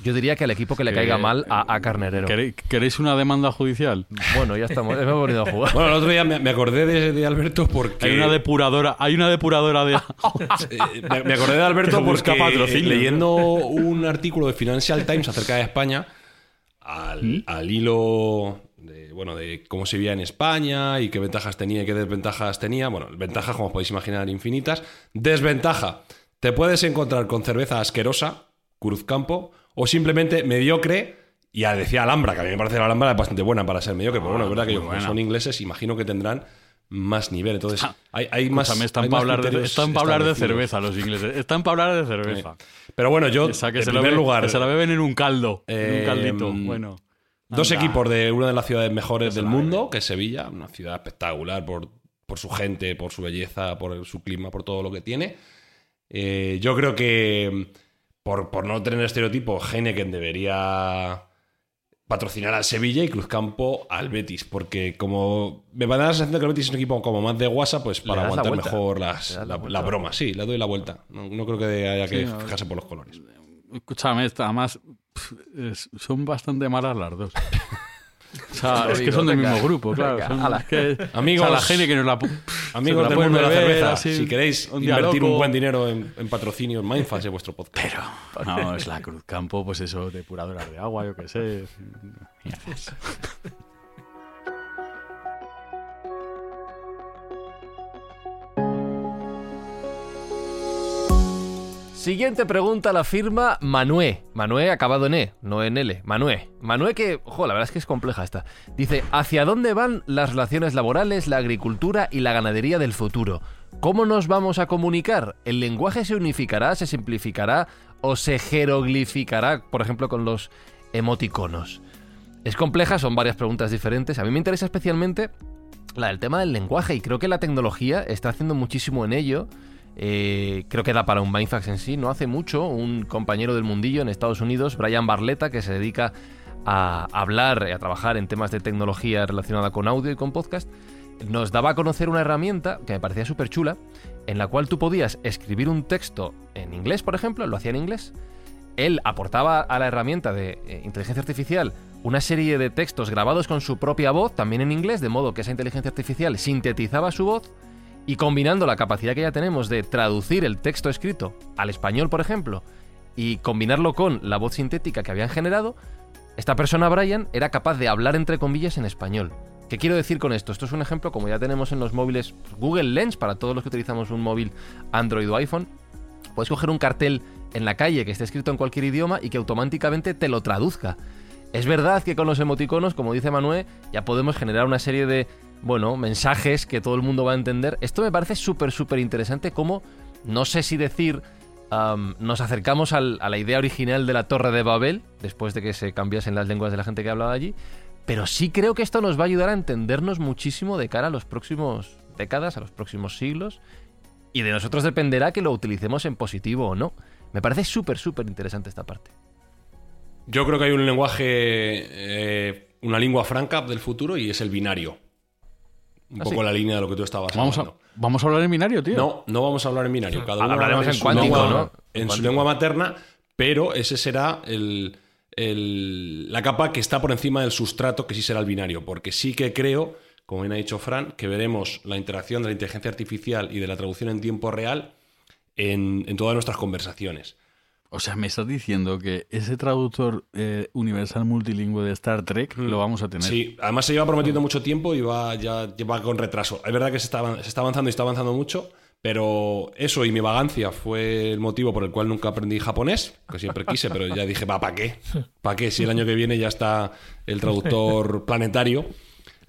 Yo diría que al equipo que le caiga mal a, a Carnerero. ¿Queréis, una demanda judicial? Bueno, ya estamos. Hemos venido a jugar. Bueno, el otro día me, me acordé de, de Alberto porque. Hay una depuradora, hay una depuradora de me, me acordé de Alberto porque patrocinio. eh, leyendo un artículo de Financial Times acerca de España, al, al hilo de, bueno, de cómo se vivía en España y qué ventajas tenía y qué desventajas tenía. Bueno, ventajas, como os podéis imaginar, infinitas. Desventaja, te puedes encontrar con cerveza asquerosa, Cruzcampo, o simplemente mediocre. Y decía Alhambra, que a mí me parece la Alhambra bastante buena para ser mediocre, pero bueno, es verdad que ellos son ingleses, imagino que tendrán más nivel. Entonces, hay, hay más. Están para hablar, de, están pa' hablar de cerveza los ingleses. Están para hablar de cerveza. Pero bueno, yo, Esa que en se, primer lugar, se la beben en un caldo. en Eh, un caldito. mm, Bueno. dos equipos de una de las ciudades mejores del mundo, que es Sevilla, una ciudad espectacular por, por su gente, por su belleza, por su clima, por todo lo que tiene. Eh, yo creo que, por, por no tener estereotipo, Heineken debería patrocinar al Sevilla y Cruzcampo al Betis, porque como me va a dar la sensación de que el Betis es un equipo como más de guasa, pues para la aguantar mejor las, la la, vuelta. la broma. Sí, le doy la vuelta. No, no creo que haya que Sí, fijarse por los colores. Escúchame, además son bastante malas las dos. O sea, es que son del venga. mismo grupo, claro. Venga, son- es que- Amigos- o sea, la gente que nos la... Amigos la del mundo de la cerveza, así, si queréis un invertir loco. un buen dinero en, en patrocinio en Mindfast de vuestro podcast. Pero, no, es la Cruz Campo, pues eso, depuradoras de agua, yo qué sé. Mierdas. Siguiente pregunta la firma Manué. Manué acabado en E, no en L. Manué. Manué que, ojo, la verdad es que es compleja esta. Dice, ¿hacia dónde van las relaciones laborales, la agricultura y la ganadería del futuro? ¿Cómo nos vamos a comunicar? ¿El lenguaje se unificará, se simplificará o se jeroglificará, por ejemplo, con los emoticonos? Es compleja, son varias preguntas diferentes. A mí me interesa especialmente la del tema del lenguaje y creo que la tecnología está haciendo muchísimo en ello. Eh, creo que da para un Mindfax en sí. No hace mucho, un compañero del mundillo en Estados Unidos, Brian Barletta, que se dedica a hablar y a trabajar en temas de tecnología relacionada con audio y con podcast, nos daba a conocer una herramienta que me parecía súper chula, en la cual tú podías escribir un texto en inglés, por ejemplo, lo hacía en inglés. Él aportaba a la herramienta de eh, inteligencia artificial una serie de textos grabados con su propia voz, también en inglés, de modo que esa inteligencia artificial sintetizaba su voz y combinando la capacidad que ya tenemos de traducir el texto escrito al español, por ejemplo, y combinarlo con la voz sintética que habían generado, esta persona, Brian, era capaz de hablar entre comillas en español. ¿Qué quiero decir con esto? Esto es un ejemplo, como ya tenemos en los móviles Google Lens, para todos los que utilizamos un móvil Android o iPhone. Puedes coger un cartel en la calle que esté escrito en cualquier idioma y que automáticamente te lo traduzca. Es verdad que con los emoticonos, como dice Manuel, ya podemos generar una serie de, bueno, mensajes que todo el mundo va a entender. Esto me parece súper, súper interesante como, no sé si decir, nos acercamos a la idea original de la Torre de Babel, después de que se cambiasen las lenguas de la gente que hablaba allí, pero sí creo que esto nos va a ayudar a entendernos muchísimo de cara a los próximos décadas, a los próximos siglos, y de nosotros dependerá que lo utilicemos en positivo o no. Me parece súper, súper interesante esta parte. Yo creo que hay un lenguaje, eh, una lengua franca del futuro y es el binario. Un ¿Ah, poco la línea de lo que tú estabas Vamos a, hablando. vamos a hablar en binario, tío. No, no vamos a hablar en binario. Cada uno Hablaremos habla en su cuántico, lengua- ¿no? En En su lengua materna, pero ese será el, el- la capa que está por encima del sustrato, que sí será el binario. Porque sí que creo, como bien ha dicho Fran, que veremos la interacción de la inteligencia artificial y de la traducción en tiempo real en, en todas nuestras conversaciones. O sea, me estás diciendo que ese traductor eh, universal multilingüe de Star Trek lo vamos a tener. Sí, además se lleva prometiendo mucho tiempo y va, ya lleva con retraso. Es verdad que se está, se está avanzando y está avanzando mucho, pero eso y mi vagancia fue el motivo por el cual nunca aprendí japonés, que siempre quise, pero ya dije, va, ¿para qué? ¿Para qué? Si el año que viene ya está el traductor planetario.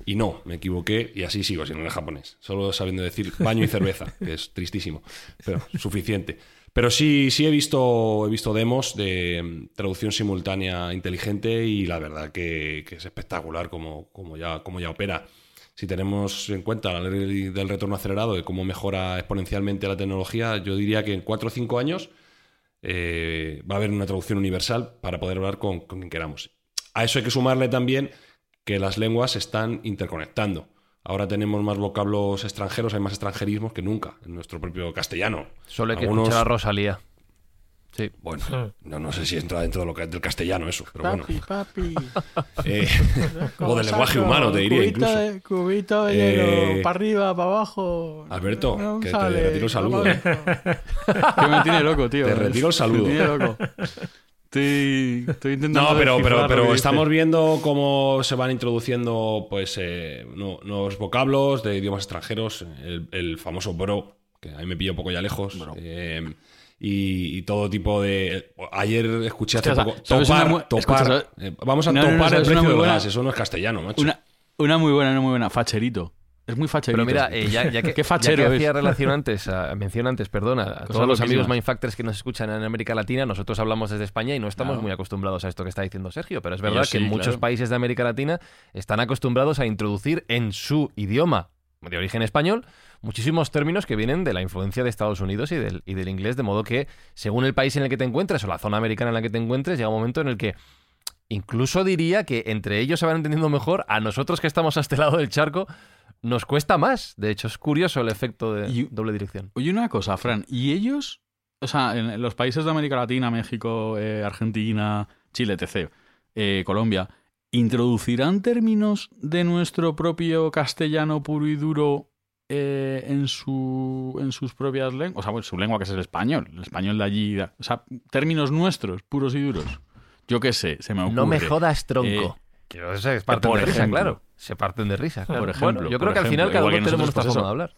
Y no, me equivoqué y así sigo siendo en japonés, solo sabiendo decir baño y cerveza, que es tristísimo, pero suficiente. Pero sí, sí he visto, he visto demos de mm, traducción simultánea inteligente y la verdad que, es espectacular como, como, ya, como ya opera. Si tenemos en cuenta la ley del retorno acelerado, de cómo mejora exponencialmente la tecnología, yo diría que en 4 o 5 años eh, va a haber una traducción universal para poder hablar con quien queramos. A eso hay que sumarle también que las lenguas se están interconectando. Ahora tenemos más vocablos extranjeros, hay más extranjerismos que nunca en nuestro propio castellano. Solo hay que Algunos- escuchar a Rosalía. Sí. Bueno, no, no sé si entra dentro de lo que del castellano eso, pero bueno. Papi, papi. Eh, o del lenguaje humano, te diría cubito incluso. De, cubito de Eh, hielo, para arriba, para abajo. Alberto, No que te retiro el saludo. no que me tiene loco, tío. Te retiro el saludo. Me tiene loco. Estoy, estoy intentando. No, pero, pero, pero estamos viendo cómo se van introduciendo pues eh, nu- nuevos vocablos de idiomas extranjeros, el, el famoso bro, que a mí me pilla un poco ya lejos, eh, y, y todo tipo de... Ayer escuché hace poco... ¿sabes una Topar, eh, vamos a No, no, no, topar el ¿sabes una precio del gas, eso no es castellano, macho. Una, una muy buena, una muy buena. Facherito. Es muy facherito. Pero mira, eh, ya, ya que, Qué fachero ya que es. hacía relación antes, a- mención antes, perdona, a todos los amigos Mindfactors que nos escuchan en América Latina, nosotros hablamos desde España y no estamos Claro. muy acostumbrados a esto que está diciendo Sergio, pero es verdad que en muchos claro. países de América Latina están acostumbrados a introducir en su idioma de origen español muchísimos términos que vienen de la influencia de Estados Unidos y del, y del inglés, de modo que según el país en el que te encuentres o la zona americana en la que te encuentres, llega un momento en el que incluso diría que entre ellos se van entendiendo mejor, a nosotros que estamos a este lado del charco nos cuesta más. De hecho, es curioso el efecto de Y- doble dirección. Oye, una cosa, Fran. ¿Y ellos, o sea, en los países de América Latina, México, eh, Argentina, Chile, etc., eh, Colombia, ¿introducirán términos de nuestro propio castellano puro y duro eh, en, su, en sus propias lenguas? O sea, bueno, su lengua que es el español, el español de allí. O sea, términos nuestros, puros y duros. Yo qué sé, se me ocurre. No me jodas, tronco. Parten por de risa, ejemplo. claro. Se parten de risa. claro. Por ejemplo, bueno, yo por creo que al final cada uno tenemos nuestra pues forma de hablar.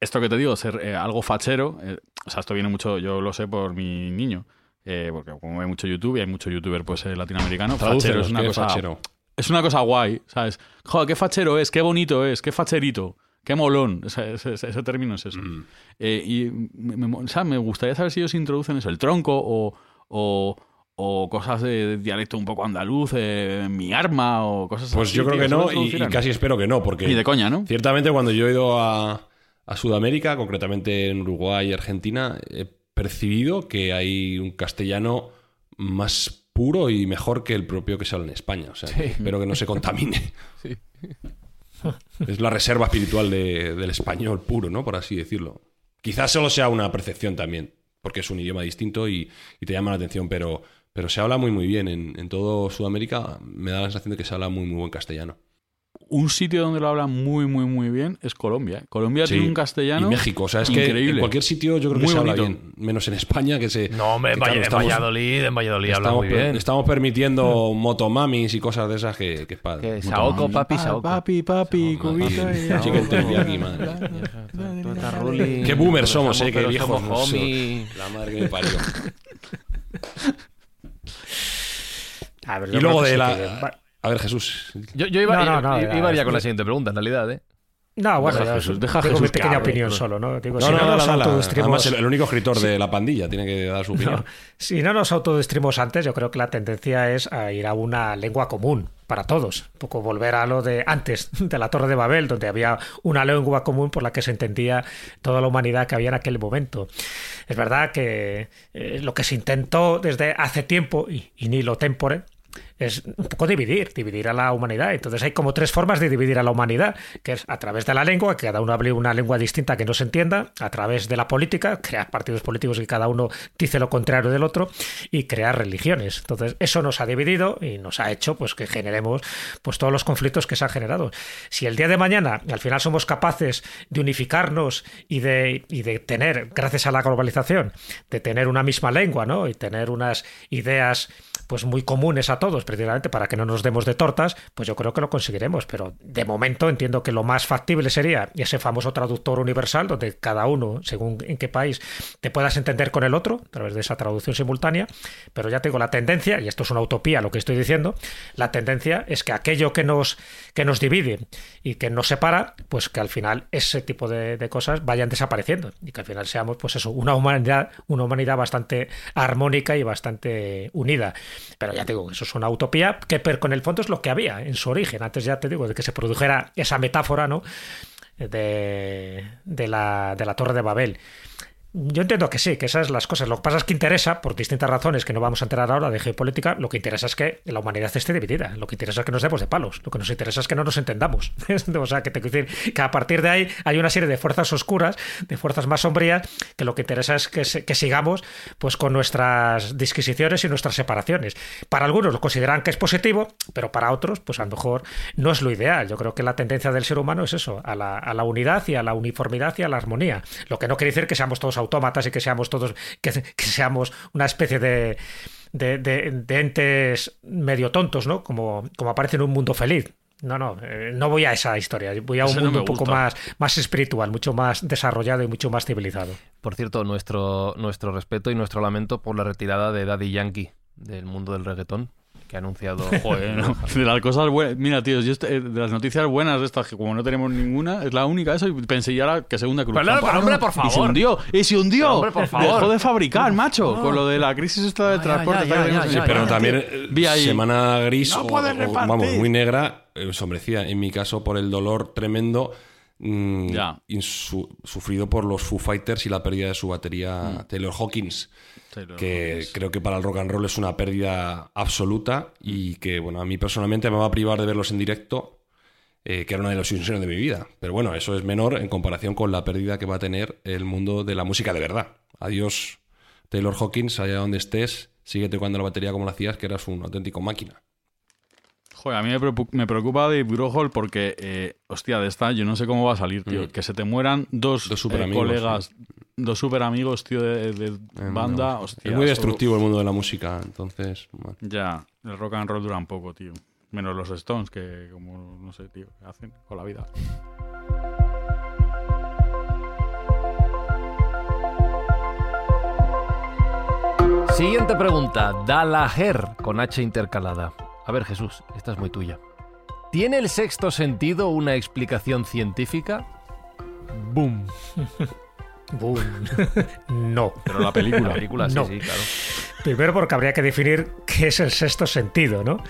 esto que te digo, ser eh, algo fachero, eh, o sea, esto viene mucho, yo lo sé por mi niño, eh, porque como ve mucho YouTube y hay mucho youtuber pues eh, latinoamericano, fachero es una ¿qué cosa fachero? es una cosa guay, ¿sabes? Joder, qué fachero es, qué bonito es, qué facherito, qué molón, ese, ese- ese término es eso. Mm. Eh, y me, me- o sea, me gustaría saber si ellos introducen eso, el tronco o, o, o cosas de dialecto un poco andaluz, eh, mi arma o cosas Pues así. yo creo que ¿eso lo no, y, casi espero que no, porque... Ni de coña, ¿no? Ciertamente, cuando yo he ido a, a Sudamérica, concretamente en Uruguay y Argentina, he percibido que hay un castellano más puro y mejor que el propio que se habla en España. O sea, espero que no se contamine. Es la reserva espiritual de- del español puro, ¿no? Por así decirlo. Quizás solo sea una percepción también, porque es un idioma distinto y, y te llama la atención, pero, pero se habla muy, muy bien. En, en todo Sudamérica me da la sensación de que se habla muy, muy buen castellano. Un sitio donde lo hablan muy, muy, muy bien es Colombia. ¿eh? Colombia Sí. tiene un castellano. Y México, o sea, es que increíble. en cualquier sitio yo creo que Muy se habla bien, menos en España que se... No, hombre, en, que, claro, Valle- en estamos- Valladolid, en Valladolid habla muy bien. estamos permitiendo motomamis y cosas de esas que, que es padre. Que Saoko, papi, Saoko. papi, papi, cubito Chicken teriyaki, madre. Qué boomers somos, eh, qué viejos. La madre que me parió. A ver, y luego de sí la... que- A ver, Jesús. Yo, yo iba, No, no, no, iba era- ya con la siguiente pregunta, en realidad, ¿eh? No, bueno, Deja ya Jesús, deja tengo Jesús mi que pequeña hable, opinión pero- solo, ¿no? Digo, No, si no, no, no, nos autodestruimos- Además, el, el único escritor de la pandilla tiene que dar su opinión. Si no nos autodestrimos antes, yo creo que la tendencia es a ir a una lengua común para todos. Un poco volver a lo de antes de la Torre de Babel, donde había una lengua común por la que se entendía toda la humanidad que había en aquel momento. Es verdad que eh, lo que se intentó desde hace tiempo, y, y ni lo tempore, es un poco dividir, dividir a la humanidad. Entonces hay como tres formas de dividir a la humanidad, que es a través de la lengua, que cada uno hable una lengua distinta que no se entienda, a través de la política, crear partidos políticos y cada uno dice lo contrario del otro, y crear religiones. Entonces eso nos ha dividido y nos ha hecho pues que generemos pues todos los conflictos que se han generado. Si el día de mañana al final somos capaces de unificarnos y de, y de tener, gracias a la globalización, de tener una misma lengua, ¿no? Y tener unas ideas pues muy comunes a todos, precisamente para que no nos demos de tortas, pues yo creo que lo conseguiremos. Pero de momento entiendo que lo más factible sería ese famoso traductor universal, donde cada uno, según en qué país, te puedas entender con el otro, a través de esa traducción simultánea. Pero ya tengo la tendencia, y esto es una utopía lo que estoy diciendo, la tendencia es que aquello que nos, que nos divide y que nos separa, pues que al final ese tipo de, cosas vayan desapareciendo y que al final seamos, pues eso, una humanidad, una humanidad bastante armónica y bastante unida. Pero ya te digo, eso es una utopía que con el fondo es lo que había en su origen. Antes ya te digo, de que se produjera esa metáfora, ¿no? De, de la, de la Torre de Babel. Yo entiendo que sí, que esas son las cosas. Lo que pasa es que interesa, por distintas razones que no vamos a enterar ahora de geopolítica, lo que interesa es que la humanidad esté dividida. Lo que interesa es que nos demos de palos. Lo que nos interesa es que no nos entendamos. o sea, que te quiero decir que a partir de ahí hay una serie de fuerzas oscuras, de fuerzas más sombrías, que lo que interesa es que, que sigamos pues con nuestras disquisiciones y nuestras separaciones. Para algunos lo consideran que es positivo, pero para otros, pues a lo mejor no es lo ideal. Yo creo que la tendencia del ser humano es eso, a la, a la unidad y a la uniformidad y a la armonía. Lo que no quiere decir que seamos todos autómatas y que seamos todos, que, seamos una especie de, de, entes medio tontos, ¿no? Como, como aparece en un mundo feliz. No, no, eh, no voy a esa historia. Voy a un mundo un poco más, más espiritual, mucho más desarrollado y mucho más civilizado. Por cierto, nuestro, nuestro respeto y nuestro lamento por la retirada de Daddy Yankee del mundo del reggaetón que ha anunciado. Joder, de las cosas buenas. Mira, tío, este, de las noticias buenas de estas, que como no tenemos ninguna, es la única eso. Y pensé ya que segunda cruz. Pero, hombre, por favor. Y se hundió, y se hundió. Dejó de fabricar, macho. Con lo de la crisis esta de transporte. sí, pero también semana gris o, vamos, muy negra, eh, sombrecía. En mi caso, por el dolor tremendo. Mm, sufrido por los Foo Fighters y la pérdida de su batería mm. Taylor Hawkins que creo que para el rock and roll es una pérdida absoluta y que, bueno, a mí personalmente me va a privar de verlos en directo, eh, que era una de las ilusiones de mi vida. Pero bueno, eso es menor en comparación con la pérdida que va a tener el mundo de la música de verdad. Adiós, Taylor Hawkins, allá donde estés, sigue tocando la batería como lo hacías, que eras un auténtico máquina. Joder, a mí me preocupa de Grohl porque, eh, hostia, de esta yo no sé cómo va a salir, tío. Mm. Que se te mueran dos, super eh, colegas dos super amigos, tío, de, eh, banda. es muy destructivo el mundo de la música, entonces. Ya, el rock and roll dura un poco, tío. Menos los Stones, que como, no sé, tío, ¿qué hacen con la vida? Siguiente pregunta. Dalaher, con H intercalada. A ver, Jesús, esta es muy tuya. ¿Tiene el sexto sentido una explicación científica? Boom. no. Pero la película. La película, sí, sí, claro. Primero porque habría que definir qué es el sexto sentido, ¿no?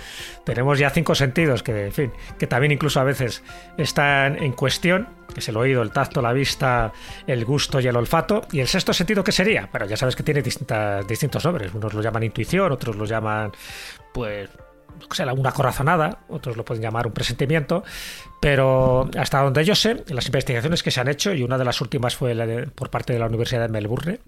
Tenemos ya cinco sentidos que, en fin, que también incluso a veces están en cuestión, que es el oído, el tacto, la vista, el gusto y el olfato. ¿Y el sexto sentido qué sería? Pero ya sabes que tiene distintas, distintos nombres. Unos lo llaman intuición, otros lo llaman, pues, una corazonada, otros lo pueden llamar un presentimiento, pero hasta donde yo sé, las investigaciones que se han hecho, y una de las últimas fue por parte de la Universidad de Melbourne,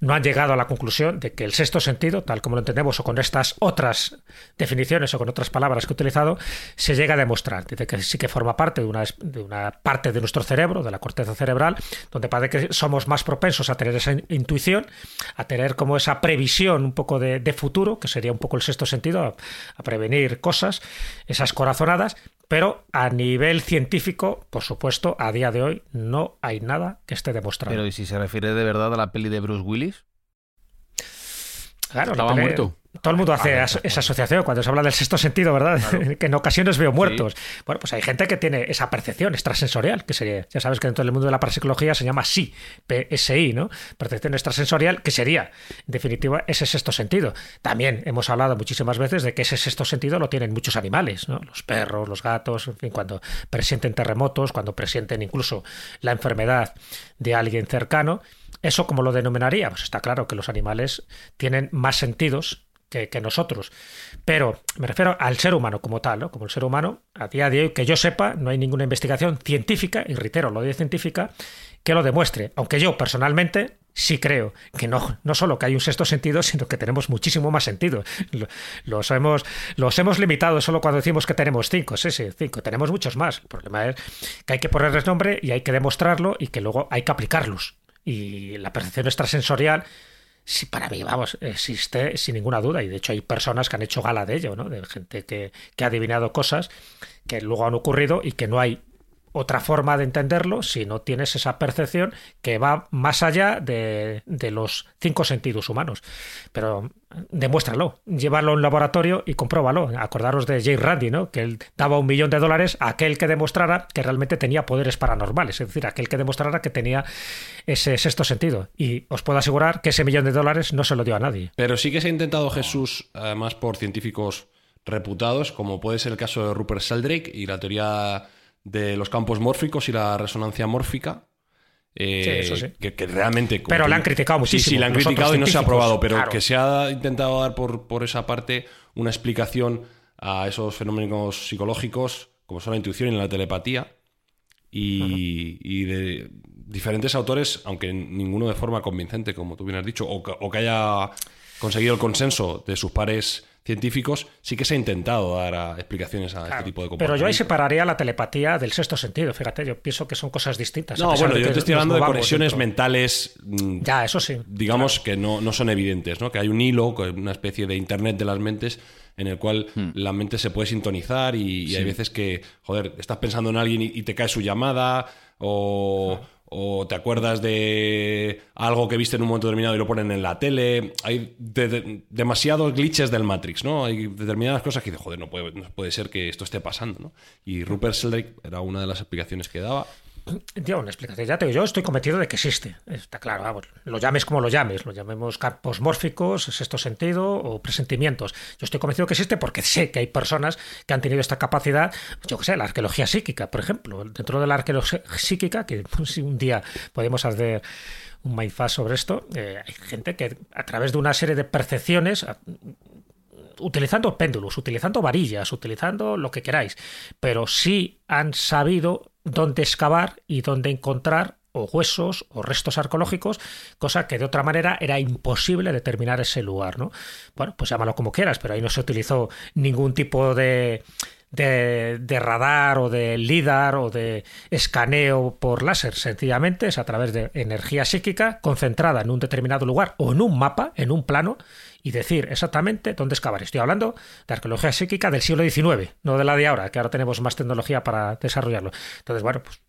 no han llegado a la conclusión de que el sexto sentido, tal como lo entendemos, o con estas otras definiciones o con otras palabras que he utilizado, se llega a demostrar. Dice que sí que forma parte de una, de una parte de nuestro cerebro, de la corteza cerebral, donde parece que somos más propensos a tener esa intuición, a tener como esa previsión un poco de, futuro, que sería un poco el sexto sentido, a prevenir cosas, esas corazonadas, pero a nivel científico, por supuesto, a día de hoy no hay nada que esté demostrado. Pero ¿y si se refiere de verdad a la peli de Bruce Willis? Claro, estaba muerto. Todo el mundo hace esa asociación cuando se habla del sexto sentido, ¿verdad? que en ocasiones veo muertos. Bueno, pues hay gente que tiene esa percepción extrasensorial, que sería, ya sabes que dentro del mundo de la parapsicología se llama SI, PSI, ¿no? Percepción extrasensorial, que sería, en definitiva, ese sexto sentido. También hemos hablado muchísimas veces de que ese sexto sentido lo tienen muchos animales, ¿no? Los perros, los gatos, en fin, cuando presienten terremotos, cuando presienten incluso la enfermedad de alguien cercano. ¿Eso como lo denominaría? Pues está claro que los animales tienen más sentidos que, nosotros. Pero me refiero al ser humano como tal, ¿no? Como el ser humano, a día de hoy, que yo sepa, no hay ninguna investigación científica, y reitero, lo de científica, que lo demuestre. Aunque yo personalmente sí creo que no, no solo que hay un sexto sentido, sino que tenemos muchísimo más sentido. Los hemos, los hemos limitado solo cuando decimos que tenemos cinco. Sí, sí, cinco. Tenemos muchos más. El problema es que hay que ponerles nombre y hay que demostrarlo y que luego hay que aplicarlos. Y la percepción extrasensorial sí, para mí, vamos, existe sin ninguna duda. Y de hecho hay personas que han hecho gala de ello, ¿no? De gente que, que ha adivinado cosas que luego han ocurrido y que no hay otra forma de entenderlo si no tienes esa percepción que va más allá de, los cinco sentidos humanos. Pero demuéstralo, llévalo a un laboratorio y compruébalo. Acordaros de Jay Randy, ¿no? que él daba un millón de dólares a aquel que demostrara que realmente tenía poderes paranormales, es decir, aquel que demostrara que tenía ese sexto sentido. Y os puedo asegurar que ese millón de dólares no se lo dio a nadie. Pero sí que se ha intentado Jesús, además por científicos reputados, como puede ser el caso de Rupert Sheldrake y la teoría de los campos mórficos y la resonancia mórfica, eh, Sí, eso sí. Que, que realmente. Pero le han criticado Sí, sí, muchísimo, le han criticado y no se ha aprobado, pero claro. que se ha intentado dar por, por esa parte una explicación a esos fenómenos psicológicos, como son la intuición y la telepatía, y, y de diferentes autores, aunque ninguno de forma convincente, como tú bien has dicho, o que, o que haya conseguido el consenso de sus pares científicos, sí que se ha intentado dar a- explicaciones a este tipo de Pero comportamientos. yo ahí separaría la telepatía del sexto sentido, fíjate, yo pienso que son cosas distintas. No, bueno, yo te estoy hablando de conexiones dentro. mentales. mm, Ya, eso sí. digamos que no, no son evidentes, ¿no? Que hay un hilo, que- una especie de internet de las mentes en el cual la mente se puede sintonizar y, y hay veces que, joder, estás pensando en alguien y, y te cae su llamada o, o te acuerdas de algo que viste en un momento determinado y lo ponen en la tele. Hay de- de- demasiados glitches del Matrix, ¿no? Hay determinadas cosas que dices, joder, no puede, no puede ser que esto esté pasando, ¿no? Y Rupert Sheldrake era una de las explicaciones que daba. Tío, una. Ya te digo, yo estoy convencido de que existe. Está claro, lo llames como lo llames, lo llamemos campos mórficos, sexto sentido o presentimientos. Yo estoy convencido que existe porque sé que hay personas que han tenido esta capacidad, yo que sé, la arqueología psíquica, por ejemplo. Dentro de la arqueología psíquica, que si un día podemos hacer un mindfuck sobre esto, eh, hay gente que a través de una serie de percepciones utilizando péndulos, utilizando varillas, utilizando lo que queráis, pero sí han sabido dónde excavar y dónde encontrar o huesos o restos arqueológicos, cosa que de otra manera era imposible determinar ese lugar, ¿no? Bueno, pues llámalo como quieras, pero ahí no se utilizó ningún tipo de de, radar o de lidar o de escaneo por láser. Sencillamente es a través de energía psíquica concentrada en un determinado lugar o en un mapa, en un plano, y decir exactamente dónde excavar. Estoy hablando de arqueología psíquica del siglo XIX, no de la de ahora, que ahora tenemos más tecnología para desarrollarlo. Entonces, bueno, pues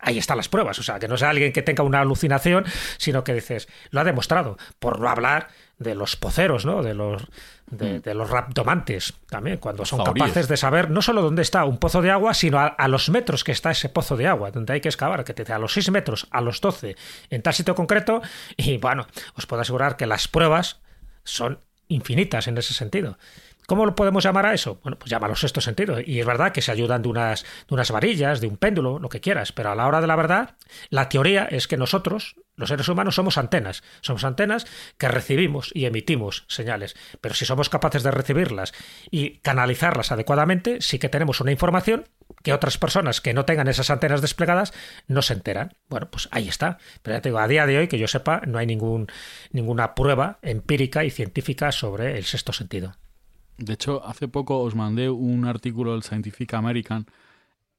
ahí están las pruebas. O sea, que no sea alguien que tenga una alucinación, sino que dices, lo ha demostrado, por no hablar de los poceros, ¿no? De los, de, de los raptomantes también, cuando son capaces de saber no solo dónde está un pozo de agua, sino a, a los metros que está ese pozo de agua, donde hay que excavar, que te a los 6 metros, a los 12, en tal sitio concreto. Y bueno, os puedo asegurar que las pruebas son infinitas en ese sentido. ¿Cómo lo podemos llamar a eso? Bueno, pues llámalo sexto sentido. Y es verdad que se ayudan de unas, de unas varillas, de un péndulo, lo que quieras. Pero a la hora de la verdad, la teoría es que nosotros, los seres humanos, somos antenas. Somos antenas que recibimos y emitimos señales. Pero si somos capaces de recibirlas y canalizarlas adecuadamente, sí que tenemos una información que otras personas que no tengan esas antenas desplegadas no se enteran. Bueno, pues ahí está. Pero ya te digo, a día de hoy, que yo sepa, no hay ningún, ninguna prueba empírica y científica sobre el sexto sentido. De hecho, hace poco os mandé un artículo del Scientific American,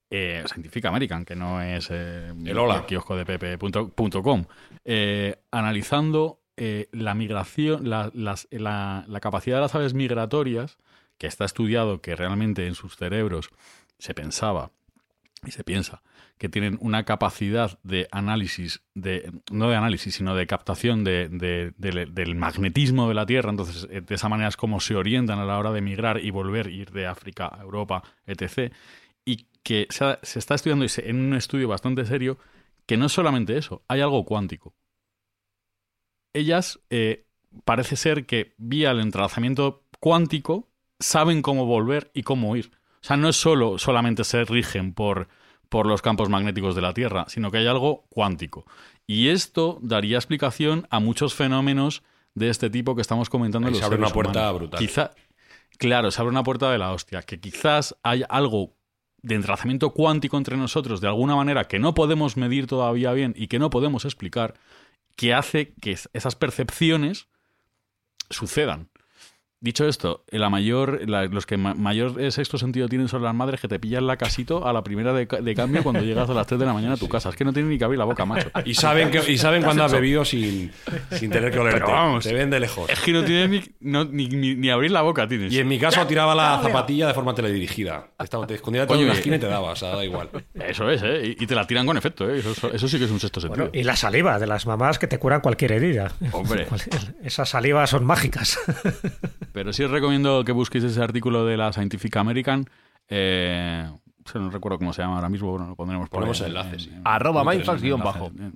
eh, Scientific American, que no es eh, El hola. kiosco de pp.com, eh, analizando eh, la migración, la, las- la- la capacidad de las aves migratorias, que está estudiado que realmente en sus cerebros se pensaba y se piensa que tienen una capacidad de análisis, de, no de análisis, sino de captación de- de- del- del magnetismo de la Tierra. Entonces, de esa manera es como se orientan a la hora de migrar y volver, ir de África a Europa, etc. Que se, ha- se está estudiando en un estudio bastante serio que no es solamente eso, hay algo cuántico. Ellas, eh, parece ser que vía el entrelazamiento cuántico, saben cómo volver y cómo ir. O sea, no es solo solamente se rigen por, por los campos magnéticos de la Tierra, sino que hay algo cuántico. Y esto daría explicación a muchos fenómenos de este tipo que estamos comentando en Ahí los se abre seres una puerta humanos. brutal. Quizá, claro, se abre una puerta de la hostia, que quizás hay algo de entrelazamiento cuántico entre nosotros de alguna manera que no podemos medir todavía bien y que no podemos explicar, que hace que es- esas percepciones sucedan. Dicho esto, la mayor, la- los que ma- mayor eh, sexto sentido tienen son las madres que te pillan la casito a la primera de, ca- de cambio cuando llegas a las 3 de la mañana a tu casa. Es que no tienen ni que abrir la boca, macho. Y saben, que, y saben cuando has bebido sin, sin tener que olerte. Pero vamos. Te ven de lejos. Es que no tienes ni, no- ni, ni- ni abrir la boca, tienes. Y en mi caso tiraba la zapatilla de forma teledirigida. Estaba- Te escondía una y- esquina y te daba, o sea, da igual. Eso es, ¿eh? Y, y te la tiran con efecto, ¿eh? Eso, eso- eso sí que es un sexto sentido. Bueno, y la saliva de las mamás que te curan cualquier herida. Hombre. Esas salivas son mágicas. Pero sí os recomiendo que busquéis ese artículo de la Scientific American. Eh, se no recuerdo cómo se llama ahora mismo, bueno, lo pondremos por Ponemos ahí, enlaces. Arroba interesante, guion bajo. En,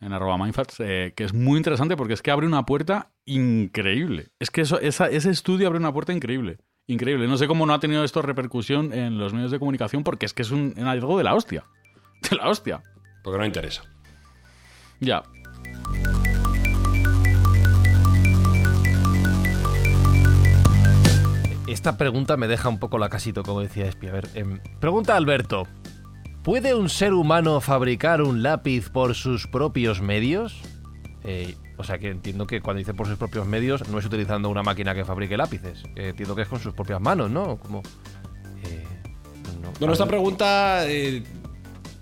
en arroba mindfucks, eh, que es muy interesante porque es que abre una puerta increíble. Es que eso, esa- ese estudio abre una puerta increíble. Increíble. No sé cómo no ha tenido esto repercusión en los medios de comunicación porque es que es un, un algo de la hostia. De la hostia. Porque no interesa. Ya. Esta pregunta me deja un poco la casito, como decía Espi. A ver, em, pregunta Alberto. ¿Puede un ser humano fabricar un lápiz por sus propios medios? Eh, o sea, que entiendo que cuando dice por sus propios medios no es utilizando una máquina que fabrique lápices. Eh, entiendo que es con sus propias manos, ¿no? Como, eh, no. Bueno, esta pregunta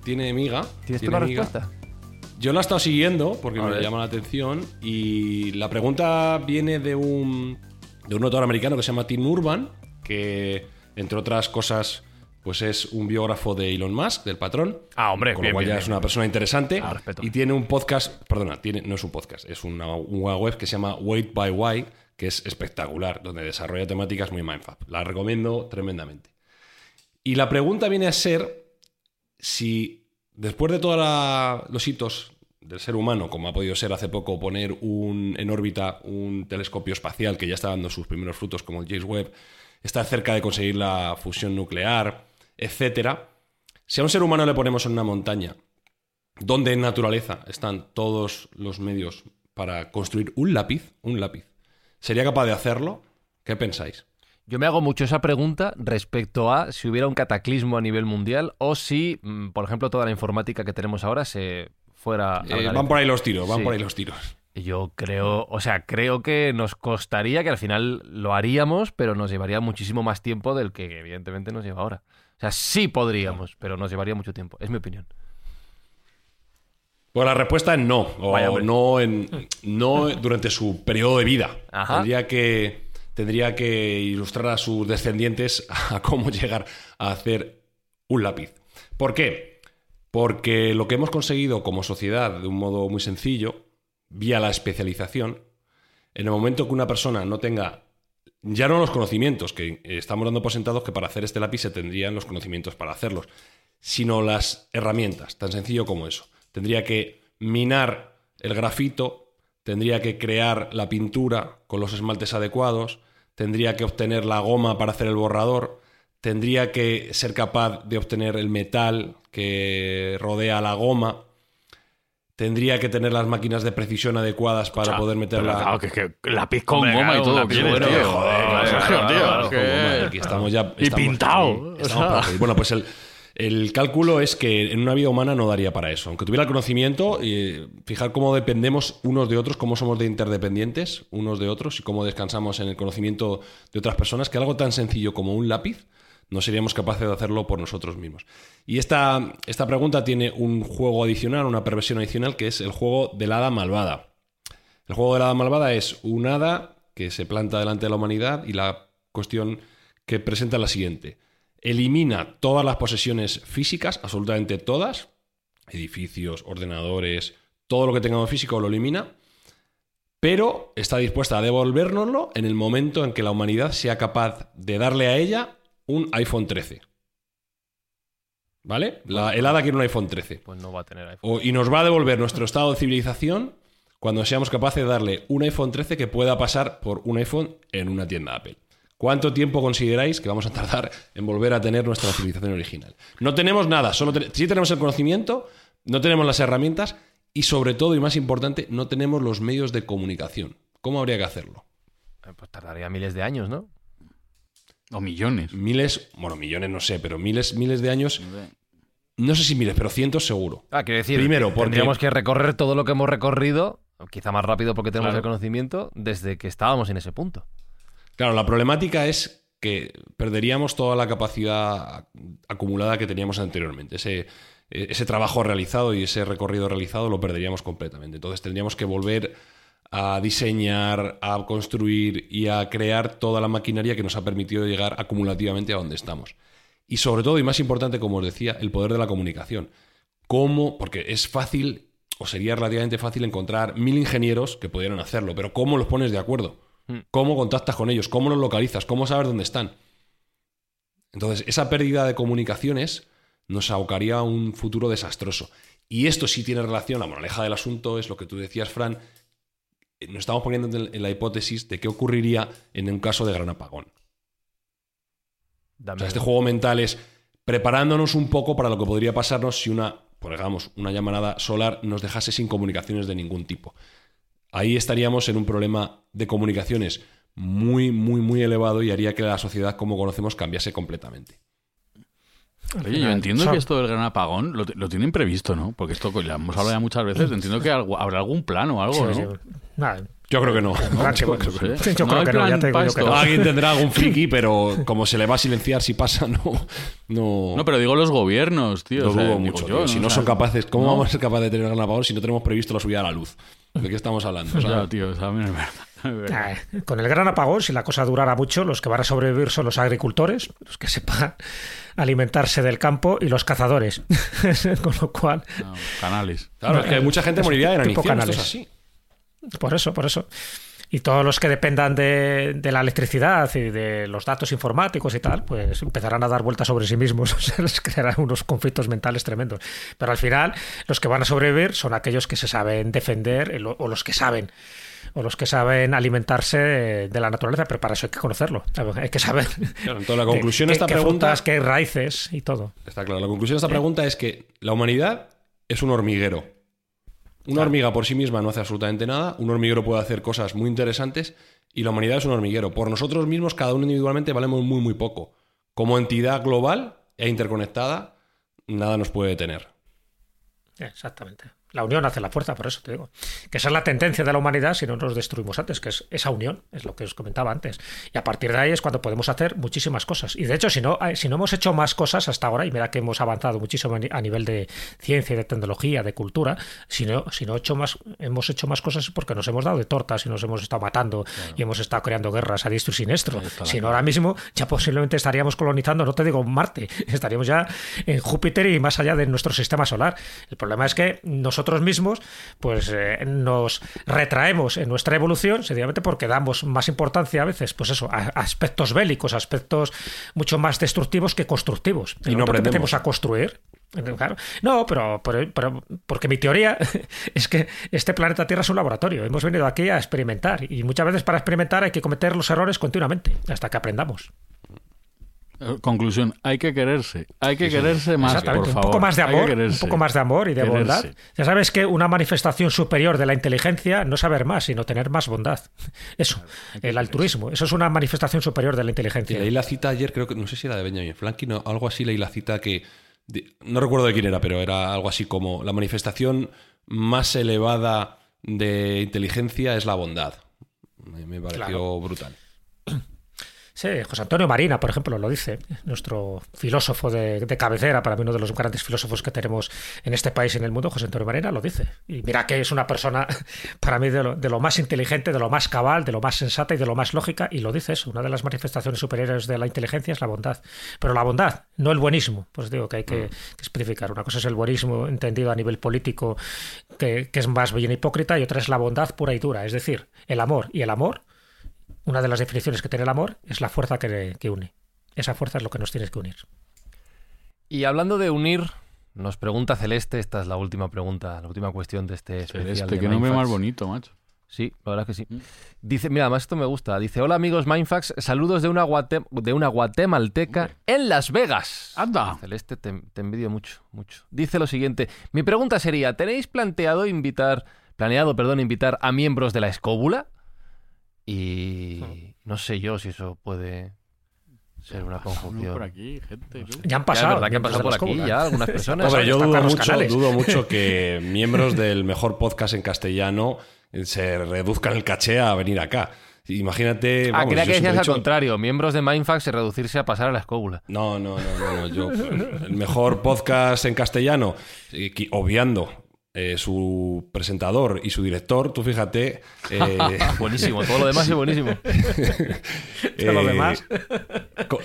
tiene miga. ¿Tienes tú tiene la miga. respuesta? Yo la he estado siguiendo porque A me llama la atención y la pregunta viene de un, de un autor americano que se llama Tim Urban, que entre otras cosas pues es un biógrafo de Elon Musk, del patrón. Ah, hombre, con bien, lo cual bien, ya bien, es una persona interesante. Ah, respeto. y tiene un podcast, perdona, tiene, no es un podcast, es una, una web que se llama Wait by Why, que es espectacular, donde desarrolla temáticas muy mindfuck. La recomiendo tremendamente. Y la pregunta viene a ser si después de todos los hitos del ser humano, como ha podido ser hace poco poner un, en órbita un telescopio espacial que ya está dando sus primeros frutos, como el James Webb, estar cerca de conseguir la fusión nuclear, etcétera, si a un ser humano le ponemos en una montaña donde en naturaleza están todos los medios para construir un lápiz, un lápiz, ¿sería capaz de hacerlo? ¿Qué pensáis? Yo me hago mucho esa pregunta respecto a si hubiera un cataclismo a nivel mundial o si, mm, por ejemplo, toda la informática que tenemos ahora se fuera... Eh, van por ahí los tiros, van Sí. por ahí los tiros. Yo creo, o sea, creo que nos costaría que al final lo haríamos, pero nos llevaría muchísimo más tiempo del que evidentemente nos lleva ahora. O sea, sí podríamos, pero nos llevaría mucho tiempo. Es mi opinión. Pues la respuesta es no. O Vaya, no, en, no durante su periodo de vida. Ajá. Tendría que, tendría que ilustrar a sus descendientes a cómo llegar a hacer un lápiz. ¿Por qué? Porque lo que hemos conseguido como sociedad de un modo muy sencillo, vía la especialización, en el momento que una persona no tenga ya no los conocimientos, que estamos dando por sentados que para hacer este lápiz se tendrían los conocimientos para hacerlos, sino las herramientas, tan sencillo como eso. Tendría que minar el grafito, tendría que crear la pintura con los esmaltes adecuados, tendría que obtener la goma para hacer el borrador, tendría que ser capaz de obtener el metal que rodea la goma, tendría que tener las máquinas de precisión adecuadas para poder meterla. Claro, que, que lápiz con Hombre, goma y todo. ¿quieres, bueno, tío? joder, claro, tío, claro, que- Aquí estamos ya. Y estamos- pintado, sí, o estamos sea. Bueno, pues el, el cálculo es que en una vida humana no daría para eso. Aunque tuviera el conocimiento, y fijar cómo dependemos unos de otros, cómo somos de interdependientes unos de otros y cómo descansamos en el conocimiento de otras personas, que algo tan sencillo como un lápiz no seríamos capaces de hacerlo por nosotros mismos. Y esta, esta pregunta tiene un juego adicional, una perversión adicional, que es el juego del hada malvada. El juego de la hada malvada es un hada que se planta delante de la humanidad y la cuestión que presenta es la siguiente. Elimina todas las posesiones físicas, absolutamente todas, edificios, ordenadores, todo lo que tengamos físico lo elimina, pero está dispuesta a devolvérnoslo en el momento en que la humanidad sea capaz de darle a ella un iPhone 13. ¿Vale? La, el hada quiere un iPhone 13. Pues no va a tener iPhone. O- y nos va a devolver nuestro estado de civilización cuando seamos capaces de darle un iPhone 13 que pueda pasar por un iPhone en una tienda Apple. ¿Cuánto tiempo consideráis que vamos a tardar en volver a tener nuestra civilización original? No tenemos nada, solo sí tenemos el conocimiento, no tenemos las herramientas y sobre todo y más importante, no tenemos los medios de comunicación. ¿Cómo habría que hacerlo? Eh, Pues tardaría miles de años, ¿no? O millones. Miles, bueno, millones no sé, pero miles, miles de años, no sé si miles, pero cientos seguro. Ah, quiero decir, Primero, porque- tendríamos que recorrer todo lo que hemos recorrido, quizá más rápido porque tenemos Claro. el conocimiento, desde que estábamos en ese punto. Claro, la problemática es que perderíamos toda la capacidad acumulada que teníamos anteriormente. Ese, ese trabajo realizado y ese recorrido realizado lo perderíamos completamente. Entonces tendríamos que volver a diseñar, a construir y a crear toda la maquinaria que nos ha permitido llegar acumulativamente a donde estamos. Y sobre todo, y más importante, como os decía, el poder de la comunicación. ¿Cómo? Porque es fácil, o sería relativamente fácil encontrar mil ingenieros que pudieran hacerlo, pero ¿cómo los pones de acuerdo? ¿Cómo contactas con ellos? ¿Cómo los localizas? ¿Cómo sabes dónde están? Entonces, esa pérdida de comunicaciones nos abocaría a un futuro desastroso. Y esto sí tiene relación, la moraleja del asunto es lo que tú decías, Fran, nos estamos poniendo en la hipótesis de qué ocurriría en un caso de gran apagón. O sea, este juego mental es preparándonos un poco para lo que podría pasarnos si una por una llamarada solar nos dejase sin comunicaciones de ningún tipo. Ahí estaríamos en un problema de comunicaciones muy, muy, muy elevado y haría que la sociedad como conocemos cambiase completamente. Oye, yo entiendo que esto del gran apagón lo, lo tienen previsto, ¿no? Porque esto ya hemos hablado ya muchas veces. Entiendo que algo- habrá algún plan o algo, Sí, ¿no? Nada, Yo creo que no. no. Yo No creo que no, plan ya te digo pa' yo que esto. no. Alguien tendrá algún friki, pero como se le va a silenciar si pasa, no. No, No, pero digo los gobiernos, tío. lo o sea, dudo digo mucho. yo, tío. Si no son capaces, ¿cómo no. vamos a ser capaces de tener gran apagón si no tenemos previsto la subida a la luz? ¿De qué estamos hablando? Ya, ¿sabes? tío, es verdad. es verdad. Ah, Con el gran apagón, si la cosa durara mucho, los que van a sobrevivir son los agricultores, los que sepan alimentarse del campo, y los cazadores. Con lo cual, No, canales. Claro, es que mucha gente moriría de tipo inanición. Esto es canales. así. Por eso, por eso. Y todos los que dependan de, de la electricidad y de los datos informáticos y tal, pues empezarán a dar vueltas sobre sí mismos. O sea, les crearán unos conflictos mentales tremendos. Pero al final, los que van a sobrevivir son aquellos que se saben defender el- o los que saben. O los que saben alimentarse de la naturaleza, pero para eso hay que conocerlo. Hay que saber. Claro, entonces la conclusión de esta qué pregunta. frutas, qué raíces y todo. Está claro. La conclusión de esta pregunta es que la humanidad es un hormiguero. Una hormiga por sí misma no hace absolutamente nada. Un hormiguero puede hacer cosas muy interesantes. Y la humanidad es un hormiguero. Por nosotros mismos, cada uno individualmente, valemos muy, muy poco. Como entidad global e interconectada, nada nos puede detener. Exactamente. La unión hace la fuerza, por eso te digo. Que esa es la tendencia de la humanidad si no nos destruimos antes, que es esa unión, es lo que os comentaba antes. Y a partir de ahí es cuando podemos hacer muchísimas cosas. Y de hecho, si no, eh, si no hemos hecho más cosas hasta ahora, y mira que hemos avanzado muchísimo a ni- a nivel de ciencia, de tecnología, de cultura, si no, si no hecho más, hemos hecho más cosas porque nos hemos dado de tortas y nos hemos estado matando y hemos estado creando guerras a diestro y siniestro. Si no, ahora mismo ya posiblemente estaríamos colonizando, no te digo Marte, estaríamos ya en Júpiter y más allá de nuestro sistema solar. El problema es que nosotros mismos pues eh, nos retraemos en nuestra evolución sencillamente porque damos más importancia a veces pues eso a aspectos bélicos, aspectos mucho más destructivos que constructivos. Y no aprendemos. a construir Claro. No, pero, pero- pero- porque mi teoría es que este planeta Tierra es un laboratorio. Hemos venido aquí a experimentar y muchas veces para experimentar hay que cometer los errores continuamente hasta que aprendamos. Eh, Conclusión, hay que quererse. Hay que quererse más, por Exactamente, favor. un poco más de amor, un poco más de amor y de Quererse. bondad. Ya sabes que una manifestación superior de la inteligencia no es saber más, sino tener más bondad. Eso, el altruismo, eso es una manifestación superior de la Y inteligencia. leí la cita ayer, creo que, no sé si era de Benjamin Franklin o algo así, leí la cita que, de- no recuerdo de quién era, pero era algo así como la manifestación más elevada de inteligencia es la bondad. Me, me pareció Claro. brutal. Sí, José Antonio Marina, por ejemplo, lo dice, nuestro filósofo de, de cabecera, para mí uno de los grandes filósofos que tenemos en este país y en el mundo, José Antonio Marina lo dice. Y mira que es una persona, para mí, de lo, de lo más inteligente, de lo más cabal, de lo más sensata y de lo más lógica, y lo dice eso, una de las manifestaciones superiores de la inteligencia es la bondad. Pero la bondad, no el buenismo, pues digo que hay que, que especificar. Una cosa es el buenismo entendido a nivel político, que, que es más bien hipócrita, y otra es la bondad pura y dura, es decir, el amor. Y el amor una de las definiciones que tiene el amor es la fuerza que, que une. Esa fuerza es lo que nos tiene que unir. Y hablando de unir, nos pregunta Celeste, esta es la última pregunta, la última cuestión de este especial. Celeste, de que nombre más bonito, macho. Sí, la verdad que sí. Dice, mira, además esto me gusta. Dice, hola amigos Mindfax, saludos de una, guate- de una guatemalteca en Las Vegas. Anda. Celeste, te, te envidio mucho, mucho. Dice lo siguiente, mi pregunta sería, ¿tenéis planteado invitar, planeado, perdón, invitar a miembros de la escóbula? Y no sé yo si eso puede ser una por conjunción. aquí, gente. tú. Ya han Ya, pasado. es verdad que han pasado por aquí ya algunas personas. Hombre, yo dudo mucho, dudo mucho que miembros del mejor podcast en castellano eh, se reduzcan el caché a venir acá. Imagínate. Ah, vamos, creía yo que decías al dicho- contrario, miembros de Mindfax y reducirse a pasar a la escóbula. No, no, no, no, no, Yo, el mejor podcast en castellano, eh, obviando eh, su presentador y su director, tú fíjate. eh, buenísimo, todo lo demás es buenísimo. Todo lo eh, demás.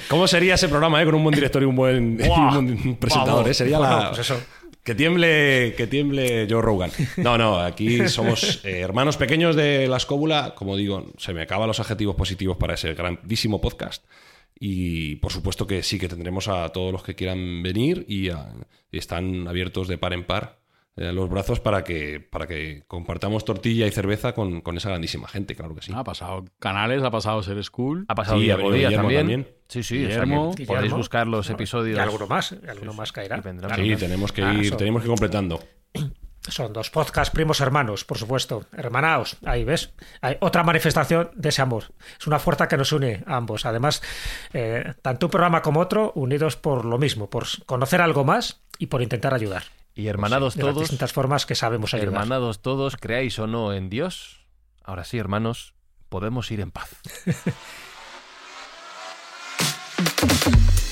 ¿Cómo sería ese programa eh, con un buen director y un buen, y un buen presentador? Eh? Sería Bueno, la. pues eso. Que tiemble, que tiemble Joe Rogan. No, no, aquí somos eh, hermanos pequeños de la escóbula. Como digo, se me acaban los adjetivos positivos para ese grandísimo podcast. Y por supuesto que sí, que tendremos a todos los que quieran venir y, a- y están abiertos de par en par eh, los brazos para que, para que compartamos tortilla y cerveza con, con esa grandísima gente, claro que sí. Ha pasado Canales, ha pasado Ser School. Ha pasado Sí, Díaz también. también. Sí, sí, o sea que Guillermo. podéis buscar los episodios. Y alguno más, y alguno más caerá. Claro. Sí, tenemos que Ah, ir, tenemos que ir completando. Son dos podcasts primos hermanos, por supuesto. Hermanaos, ahí ves. Hay otra manifestación de ese amor. Es una fuerza que nos une a ambos. Además, eh, tanto un programa como otro unidos por lo mismo, por conocer algo más y por intentar ayudar. Y hermanados de las todos, distintas formas que sabemos ayudar. hermanados todos, creáis o no en Dios. Ahora sí, hermanos, podemos ir en paz.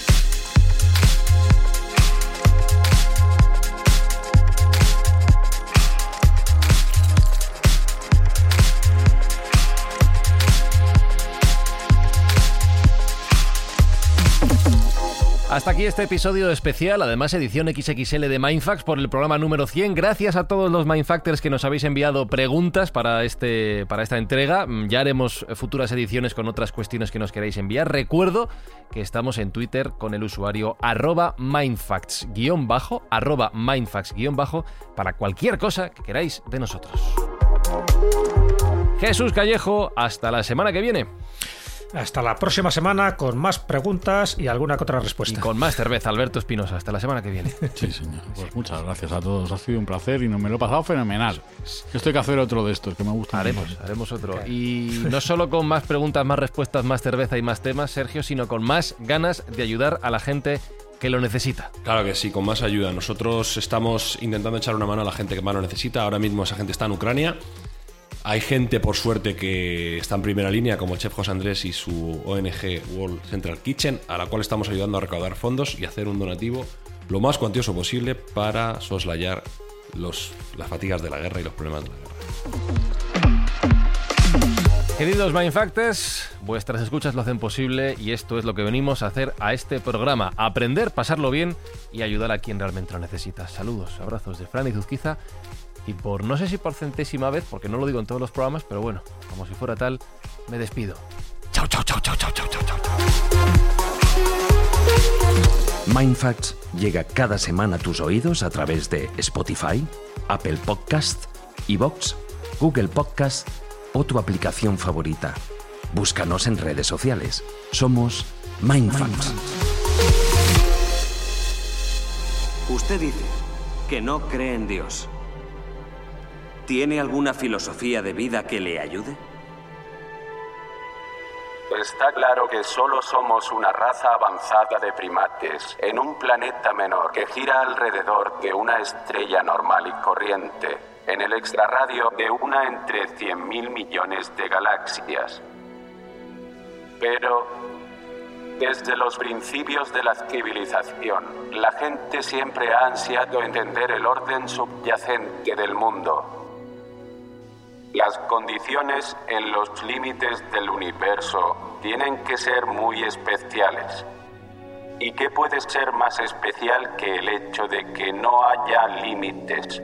Hasta aquí este episodio especial, además edición XXL de Mindfax por el programa número 100. Gracias a todos los Mindfactors que nos habéis enviado preguntas para, este, para esta entrega. Mm, Ya haremos futuras ediciones con otras cuestiones que nos queráis enviar. Recuerdo que estamos en Twitter con el usuario arroba mindfacts bajo, arroba mindfacts bajo, para cualquier cosa que queráis de nosotros. Jesús Callejo, hasta la semana que viene. Hasta la próxima semana con más preguntas y alguna que otra Y respuesta. con más cerveza, Alberto Espinosa. Hasta la semana que viene. Sí, señor. Pues muchas gracias a todos. Ha sido un placer y no me lo he pasado fenomenal. Esto hay que hacer otro de estos que me gusta. Haremos, haremos otro. Y no solo con más preguntas, más respuestas, más cerveza y más temas, Sergio, sino con más ganas de ayudar a la gente que lo necesita. Claro que sí, con más ayuda. Nosotros estamos intentando echar una mano a la gente que más lo necesita. Ahora mismo esa gente está en Ucrania. Hay gente, por suerte, que está en primera línea, como el chef José Andrés y su ONG World Central Kitchen, a la cual estamos ayudando a recaudar fondos y hacer un donativo lo más cuantioso posible para soslayar las fatigas de la guerra y los problemas de la guerra. Queridos Mindfactors, vuestras escuchas lo hacen posible y esto es lo que venimos a hacer a este programa. Aprender, pasarlo bien y ayudar a quien realmente lo necesita. Saludos, abrazos de Fran y Zuzquiza. Y por no sé si por centésima vez, porque no lo digo en todos los programas, pero bueno, como si fuera tal, me despido. Chao, chao, chao, chao, chao, chao, chao, chao. Mindfacts llega cada semana a tus oídos a través de Spotify, Apple Podcast, Evox, Google Podcast o tu aplicación favorita. Búscanos en redes sociales. Somos Mindfacts. Usted dice que no cree en Dios. ¿Tiene alguna filosofía de vida que le ayude? Está claro que solo somos una raza avanzada de primates en un planeta menor que gira alrededor de una estrella normal y corriente, en el extrarradio de una entre 100.000 millones de galaxias. Pero, desde los principios de la civilización, la gente siempre ha ansiado entender el orden subyacente del mundo. Las condiciones en los límites del universo tienen que ser muy especiales. ¿Y qué puede ser más especial que el hecho de que no haya límites?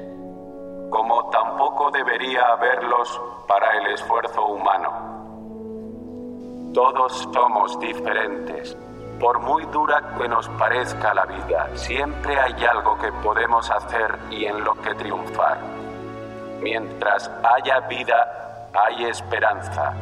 Como tampoco debería haberlos para el esfuerzo humano. Todos somos diferentes. Por muy dura que nos parezca la vida, siempre hay algo que podemos hacer y en lo que triunfar. Mientras haya vida, hay esperanza.